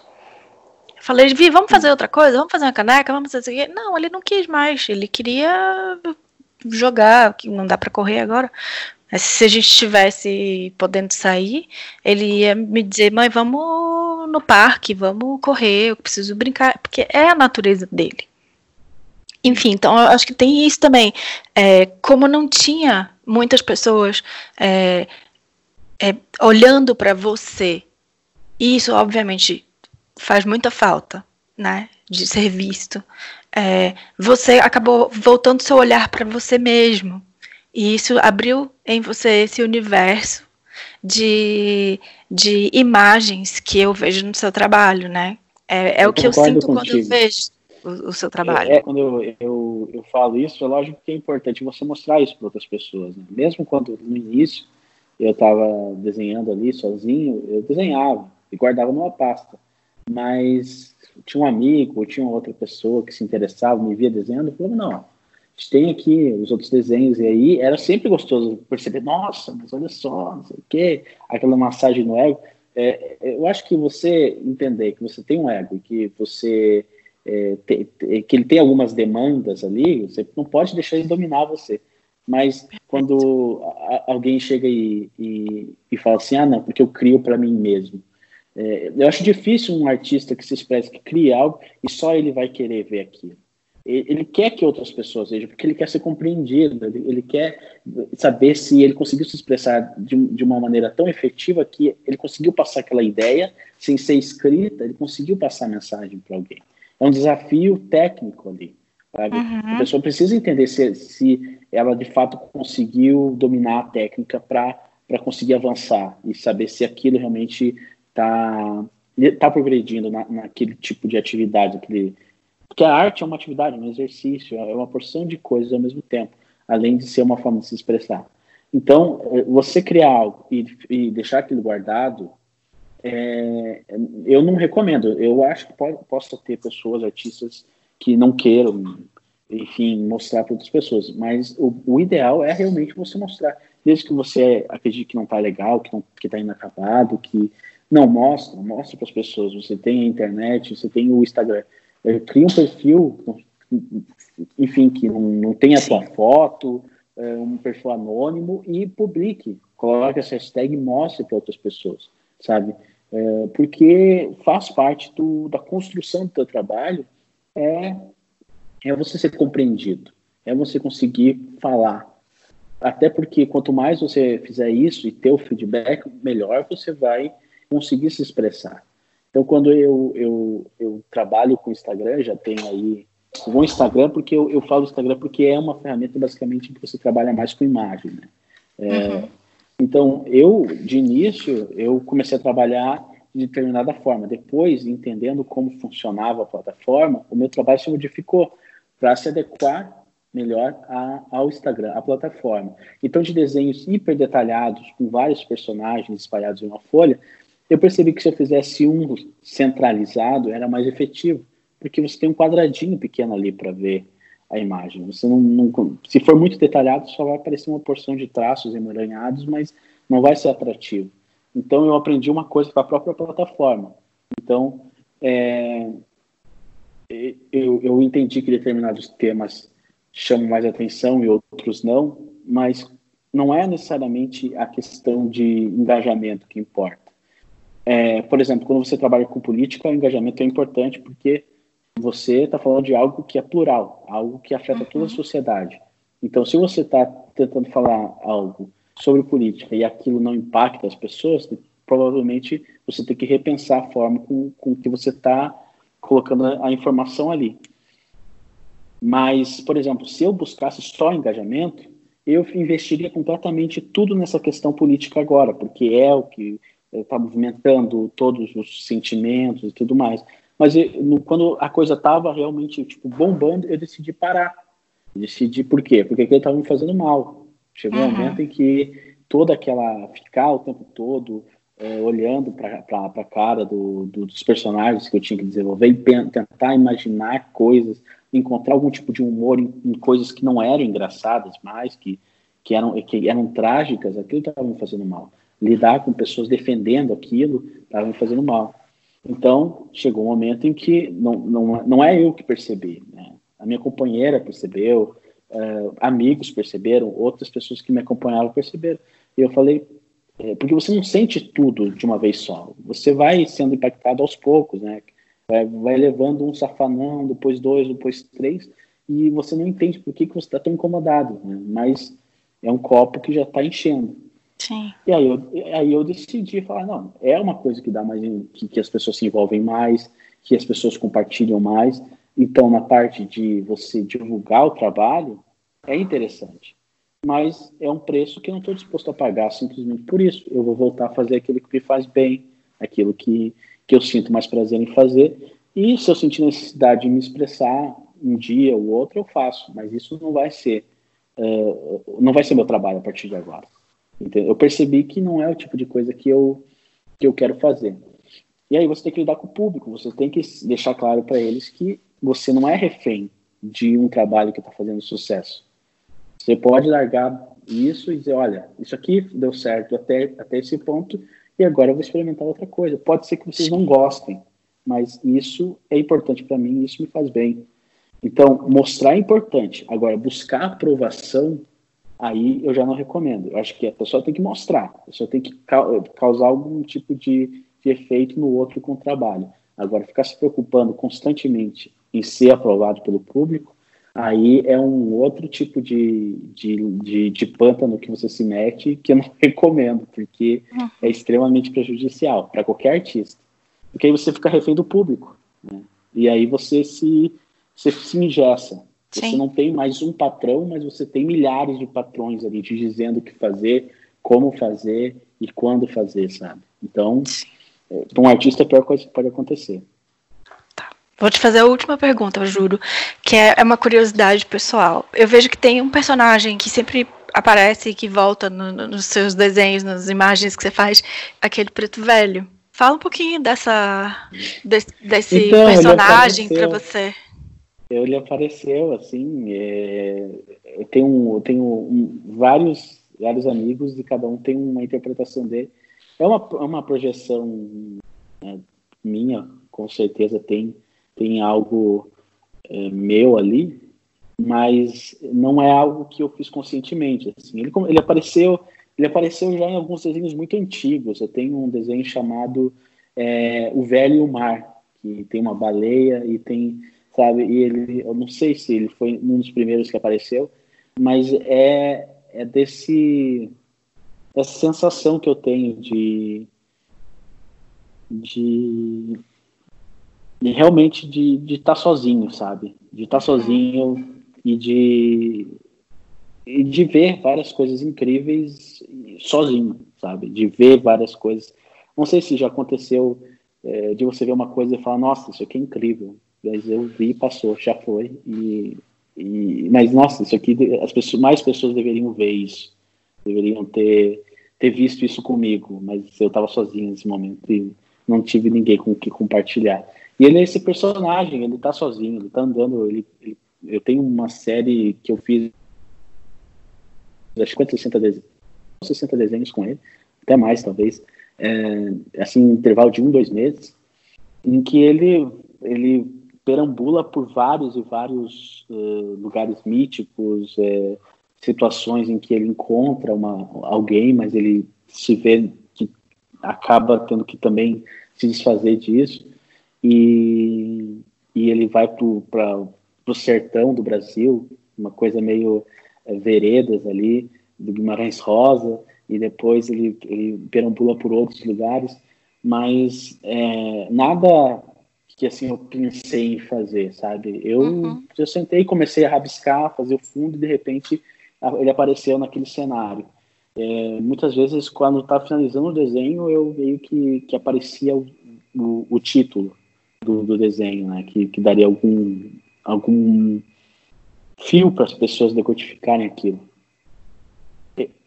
Falei, Vi, vamos fazer outra coisa? Vamos fazer uma caneca? Vamos fazer isso aqui? Não, ele não quis mais. Ele queria jogar, que não dá para correr agora. Mas se a gente estivesse podendo sair, ele ia me dizer, mãe, vamos no parque, vamos correr, eu preciso brincar, porque é a natureza dele. Enfim, então eu acho que tem isso também. É, como não tinha muitas pessoas é, é, olhando para você, isso obviamente faz muita falta, né? De ser visto. É, você acabou voltando seu olhar para você mesmo. E isso abriu em você esse universo de, de imagens que eu vejo no seu trabalho, né? É, é o que eu sinto contigo. quando eu vejo o, o seu trabalho. É, é quando eu, eu, eu, falo isso, é lógico que é importante você mostrar isso para outras pessoas. Né? Mesmo quando no início eu estava desenhando ali sozinho, eu desenhava e guardava numa pasta mas tinha um amigo ou tinha outra pessoa que se interessava, me via desenhando, falava, não, a gente tem aqui os outros desenhos, e aí era sempre gostoso perceber, nossa, mas olha só, não sei o quê, aquela massagem no ego. É, eu acho que você entender que você tem um ego que você é, te, que ele tem algumas demandas ali, você não pode deixar ele dominar você. Mas quando a, alguém chega e, e, e fala assim, ah, não, porque eu crio para mim mesmo, É, eu acho difícil um artista que se expressa, que cria algo e só ele vai querer ver aquilo. Ele quer que outras pessoas vejam, porque ele quer ser compreendido, ele, ele quer saber se ele conseguiu se expressar de, de, uma maneira tão efetiva que ele conseguiu passar aquela ideia sem ser escrita, ele conseguiu passar a mensagem para alguém. É um desafio técnico ali. Uhum. A pessoa precisa entender se, se ela de fato conseguiu dominar a técnica para conseguir avançar e saber se aquilo realmente está tá progredindo na, naquele tipo de atividade, aquele porque a arte é uma atividade, um exercício, é uma porção de coisas ao mesmo tempo, além de ser uma forma de se expressar. Então, eh, você criar algo e, e deixar aquilo guardado, é, eu não recomendo. Eu acho que pode, possa ter pessoas, artistas, que não queiram, enfim, mostrar para outras pessoas. Mas o, o, ideal é realmente você mostrar. Desde que você acredite que não está legal, que está inacabado, que não mostra, mostra para as pessoas. Você tem a internet, você tem o Instagram cria um perfil, enfim, que não, não tenha tua foto, é, um perfil anônimo e publique. Coloque essa hashtag e mostre para outras pessoas, sabe? É, porque faz parte do, da construção do teu trabalho é, é você ser compreendido, é você conseguir falar. Até porque quanto mais você fizer isso e ter o feedback, melhor você vai conseguir se expressar. Então, quando eu, eu, eu trabalho com Instagram, já tenho aí o Instagram, porque eu, eu falo Instagram porque é uma ferramenta basicamente que você trabalha mais com imagem, né? É, uhum. Então, eu, de início, eu comecei a trabalhar de determinada forma. Depois, entendendo como funcionava a plataforma, o meu trabalho se modificou para se adequar melhor a, ao Instagram, à plataforma. Então, de desenhos hiper detalhados, com vários personagens espalhados em uma folha, eu percebi que se eu fizesse um centralizado, era mais efetivo, porque você tem um quadradinho pequeno ali para ver a imagem. Você não, não, se for muito detalhado, só vai aparecer uma porção de traços emaranhados, mas não vai ser atrativo. Então, eu aprendi uma coisa para a própria plataforma. Então, é, eu, eu entendi que determinados temas chamam mais atenção e outros não, mas não é necessariamente a questão de engajamento que importa. É, por exemplo, quando você trabalha com política, o engajamento é importante porque você está falando de algo que é plural, algo que afeta uhum. toda a sociedade. Então, se você está tentando falar algo sobre política e aquilo não impacta as pessoas, provavelmente você tem que repensar a forma com, com que você está colocando a, a informação ali. Mas, por exemplo, se eu buscasse só engajamento, eu investiria completamente tudo nessa questão política agora, porque é o que está movimentando todos os sentimentos e tudo mais. Mas eu, no, quando a coisa estava realmente tipo bombando, eu decidi parar. decidi por quê? Porque aquilo estava me fazendo mal. Chegou uhum. um momento em que toda aquela ficar o tempo todo é, olhando para a cara do, do, dos personagens que eu tinha que desenvolver e tentar imaginar coisas, encontrar algum tipo de humor em, em coisas que não eram engraçadas mais, que, que, eram, que eram trágicas, aquilo estava me fazendo mal lidar com pessoas defendendo aquilo estava me fazendo mal. Então, chegou um momento em que não, não, não é eu que percebi, né? a minha companheira percebeu, uh, amigos perceberam, outras pessoas que me acompanhavam perceberam. E eu falei, é, porque você não sente tudo de uma vez só, você vai sendo impactado aos poucos, né? Vai, vai levando um safanão, depois dois, depois três, e você não entende por que, que você está tão incomodado, né? mas é um copo que já está enchendo. Sim. E aí eu, aí eu decidi falar, não, é uma coisa que dá mais, que, que as pessoas se envolvem mais, que as pessoas compartilham mais. Então, na parte de você divulgar o trabalho, é interessante. Mas é um preço que eu não estou disposto a pagar simplesmente por isso. Eu vou voltar a fazer aquilo que me faz bem, aquilo que, que eu sinto mais prazer em fazer. E se eu sentir necessidade de me expressar um dia ou outro, eu faço. Mas isso não vai ser, uh, não vai ser meu trabalho a partir de agora. Eu percebi que não é o tipo de coisa que eu, que eu quero fazer. E aí você tem que lidar com o público, você tem que deixar claro para eles que você não é refém de um trabalho que está fazendo sucesso. Você pode largar isso e dizer, olha, isso aqui deu certo até, até esse ponto e agora eu vou experimentar outra coisa. Pode ser que vocês não gostem, mas isso é importante para mim, isso me faz bem. Então, mostrar é importante. Agora, buscar aprovação aí eu já não recomendo. Eu acho que a pessoa tem que mostrar, a pessoa tem que causar algum tipo de, de efeito no outro com o trabalho. Agora, ficar se preocupando constantemente em ser aprovado pelo público, aí é um outro tipo de, de, de, de pântano que você se mete que eu não recomendo, porque é extremamente prejudicial para qualquer artista. Porque aí você fica refém do público. Né? E aí você se, você se ingessa. Você Sim. não tem mais um patrão, mas você tem milhares de patrões ali te dizendo o que fazer, como fazer e quando fazer, sabe? Então, é, para um artista, a pior coisa que pode acontecer. Tá. Vou te fazer a última pergunta, eu juro, que é, é uma curiosidade pessoal. Eu vejo que tem um personagem que sempre aparece e que volta no, no, nos seus desenhos, nas imagens que você faz, aquele preto velho. Fala um pouquinho dessa desse, desse então, personagem para você ele apareceu assim é, eu tenho, eu tenho um, vários vários amigos e cada um tem uma interpretação dele. É uma, é uma projeção né, minha com certeza tem tem algo é, meu ali mas não é algo que eu fiz conscientemente assim. Ele ele apareceu ele apareceu já em alguns desenhos muito antigos. Eu tenho um desenho chamado é, o velho e o mar que tem uma baleia e tem sabe? E ele, eu não sei se ele foi um dos primeiros que apareceu, mas é, é desse essa sensação que eu tenho de de, de realmente de estar tá sozinho, sabe? De estar tá sozinho e de e de ver várias coisas incríveis sozinho, sabe? De ver várias coisas. Não sei se já aconteceu é, de você ver uma coisa e falar, nossa, isso aqui é incrível mas eu vi, passou, já foi. E, e, mas, nossa, isso aqui, as pessoas, mais pessoas deveriam ver isso. Deveriam ter, ter visto isso comigo, mas eu estava sozinho nesse momento e não tive ninguém com que compartilhar. E ele é esse personagem, ele está sozinho, ele está andando. Ele, ele, eu tenho uma série que eu fiz, acho que 60 desenhos, 60 desenhos com ele, até mais talvez, é, assim, intervalo de um, dois meses, em que ele, ele perambula por vários e vários uh, lugares míticos, é, situações em que ele encontra uma, alguém, mas ele se vê que acaba tendo que também se desfazer disso. E, e ele vai para o sertão do Brasil, uma coisa meio é, veredas ali, do Guimarães Rosa, e depois ele, ele perambula por outros lugares, mas é, nada que assim eu pensei em fazer, sabe? Eu, uhum. eu sentei e comecei a rabiscar, fazer o fundo e de repente ele apareceu naquele cenário. É, muitas vezes quando estava finalizando o desenho eu meio que, que aparecia o, o, o título do, do, desenho, né? Que, que daria algum algum fio para as pessoas decodificarem aquilo.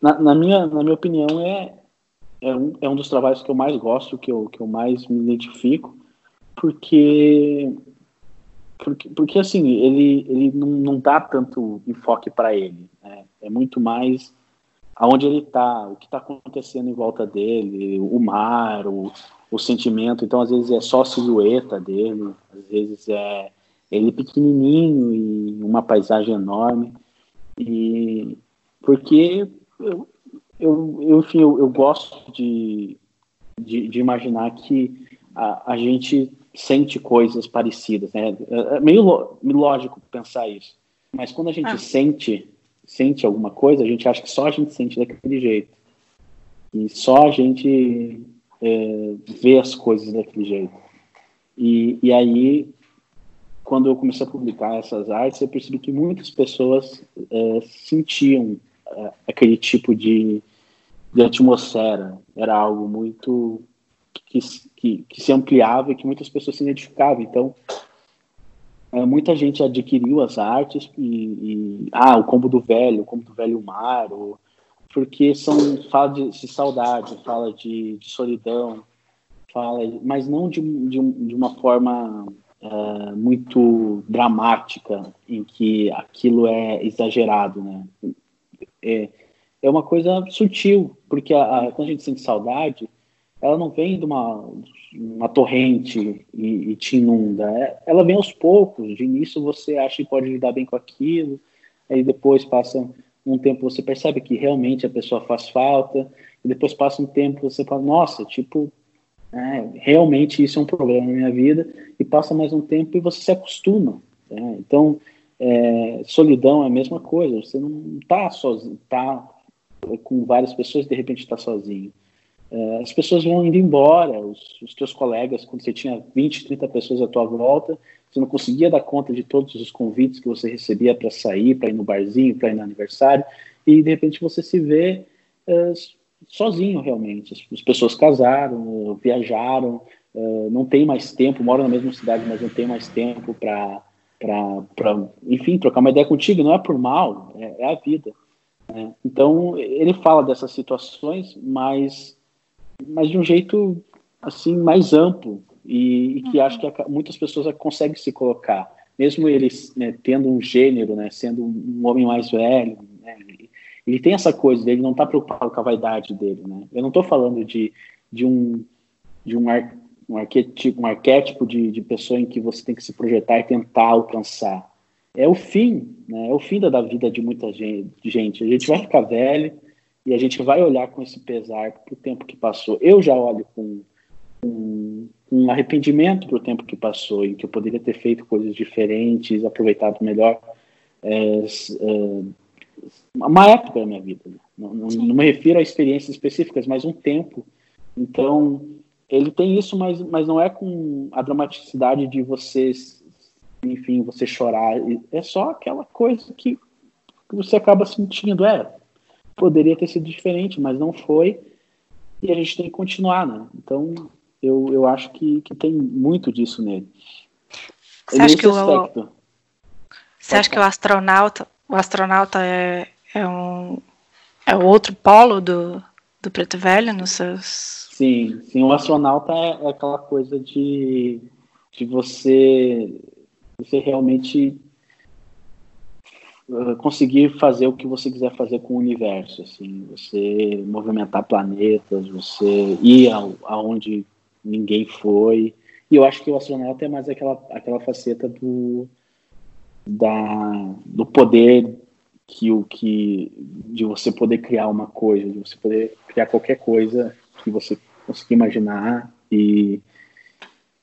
Na, na, minha na minha opinião é é um, é um dos trabalhos que eu mais gosto, que eu, que eu mais me identifico porque porque, porque assim ele ele não, não dá tanto enfoque para ele né? é muito mais aonde ele está o que está acontecendo em volta dele o mar o, o sentimento então às vezes é só a silhueta dele às vezes é ele pequenininho e uma paisagem enorme e porque eu eu, eu enfim eu, eu gosto de, de, de imaginar que a, a gente sente coisas parecidas, né? É, é meio lógico pensar isso. Mas quando a gente ah. sente, sente alguma coisa, a gente acha que só a gente sente daquele jeito. E só a gente é, vê as coisas daquele jeito. E, e aí, quando eu comecei a publicar essas artes, eu percebi que muitas pessoas é, sentiam é, aquele tipo de, de atmosfera. Era algo muito que, que, que se ampliava e que muitas pessoas se identificavam. Então, é, muita gente adquiriu as artes e, e, ah, o combo do velho, o combo do velho mar, porque são fala de, de saudade, fala de, de, solidão, fala, mas não de, de, de uma forma é, muito dramática, em que aquilo é exagerado, né? É, é uma coisa sutil, porque a, a, quando a gente sente saudade, ela não vem de uma, uma torrente e, e, te inunda. É, ela vem aos poucos. De início você acha que pode lidar bem com aquilo, aí depois passa um tempo você percebe que realmente a pessoa faz falta, e depois passa um tempo você fala, nossa, tipo, É, realmente isso é um problema na minha vida e passa mais um tempo e você se acostuma. Né? Então, é, solidão é a mesma coisa. Você não está sozinho, está com várias pessoas de repente está sozinho. É, as pessoas vão indo embora, os, os teus colegas, quando você tinha 20, 30 pessoas à tua volta, você não conseguia dar conta de todos os convites que você recebia para sair, para ir no barzinho, para ir no aniversário, e de repente você se vê é, sozinho realmente. As, as, pessoas casaram, viajaram, é, não tem mais tempo, moram na mesma cidade, mas não tem mais tempo para, enfim, trocar uma ideia contigo. Não é por mal, é, é a vida. Né? Então ele fala dessas situações, mas, mas de um jeito assim mais amplo e, e que uhum. acho que muitas pessoas conseguem se colocar, mesmo ele né, tendo um gênero, né, sendo um homem mais velho, né, ele, ele, tem essa coisa dele não está preocupado com a vaidade dele, né? Eu não estou falando de, de um de um, ar, um arquétipo, um arquétipo de, de pessoa em que você tem que se projetar e tentar alcançar é o fim, né? É o fim da, vida de muita gente. A gente vai ficar velho e a gente vai olhar com esse pesar para o tempo que passou. Eu já olho com, com um arrependimento para o tempo que passou e que eu poderia ter feito coisas diferentes, aproveitado melhor é, é, uma época da minha vida. Né? Não, não, não, me refiro a experiências específicas, mas um tempo. Então, ele tem isso, mas, mas não é com a dramaticidade de vocês enfim, você chorar. É só aquela coisa que você acaba sentindo. É, poderia ter sido diferente, mas não foi. E a gente tem que continuar, né? Então, eu, eu acho que, que tem muito disso nele. Você acha, que o, você acha que o astronauta, o astronauta é, é um é o outro polo do, do Preto Velho nos seus. Sim, sim, o astronauta é, é aquela coisa de, de você você realmente uh, conseguir fazer o que você quiser fazer com o universo, assim, você movimentar planetas, você ir aonde ninguém foi. E eu acho que o astronauta é mais aquela, aquela faceta do, da, do poder que o que de você poder criar uma coisa, de você poder criar qualquer coisa que você conseguir imaginar e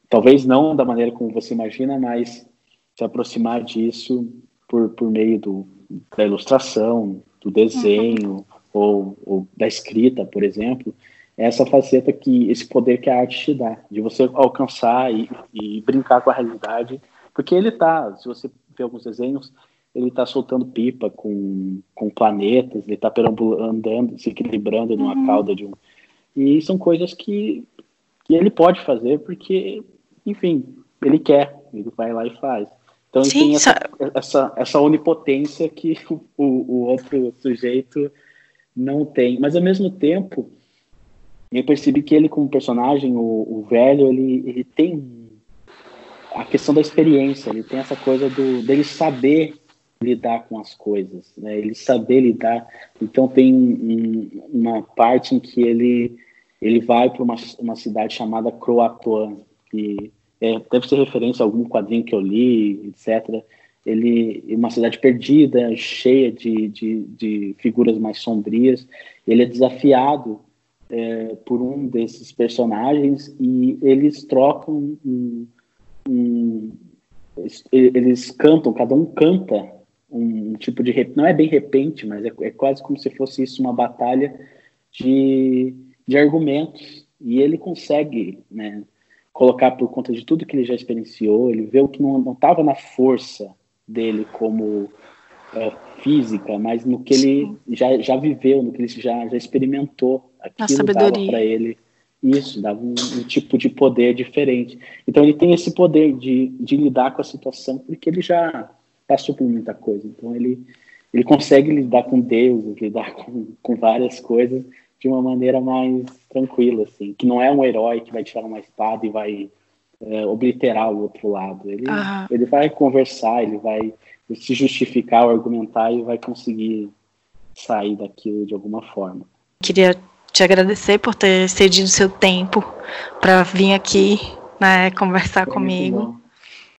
talvez não da maneira como você imagina, mas se aproximar disso por, por meio do, da ilustração, do desenho uhum. ou, ou, da escrita, por exemplo, é essa faceta que esse poder que a arte te dá, de você alcançar e, e brincar com a realidade, porque ele tá, se você vê alguns desenhos, ele está soltando pipa com, com planetas, ele está andando, se equilibrando numa uhum. cauda de um. E são coisas que, que ele pode fazer porque, enfim, ele quer, ele vai lá e faz. Então Sim, tem essa, essa, essa, onipotência que o, o outro sujeito não tem. Mas ao mesmo tempo, eu percebi que ele como personagem, o, o velho, ele, ele tem a questão da experiência, ele tem essa coisa do, dele saber lidar com as coisas, né? ele saber lidar. Então tem um, uma parte em que ele, ele vai para uma, uma cidade chamada Croatoan, que é, deve ser referência a algum quadrinho que eu li, etc. Ele uma cidade perdida, cheia de, de, de figuras mais sombrias. Ele é desafiado é, por um desses personagens e eles trocam um, um, eles cantam, cada um canta um tipo de não é bem repente, mas é, é quase como se fosse isso uma batalha de, de argumentos e ele consegue, né, colocar por conta de tudo que ele já experienciou, ele vê o que não estava na força dele como é, física, mas no que ele já, já viveu, no que ele já, já experimentou. Aquilo dava para ele isso, dava um, um, tipo de poder diferente. Então ele tem esse poder de, de lidar com a situação porque ele já passou por muita coisa. Então ele, ele consegue lidar com Deus, lidar com, com várias coisas de uma maneira mais tranquila, assim, que não é um herói que vai tirar uma espada e vai é, obliterar o outro lado. Ele, ele vai conversar, ele vai se justificar, argumentar e vai conseguir sair daquilo de alguma forma. Queria te agradecer por ter cedido seu tempo para vir aqui né, conversar Foi comigo.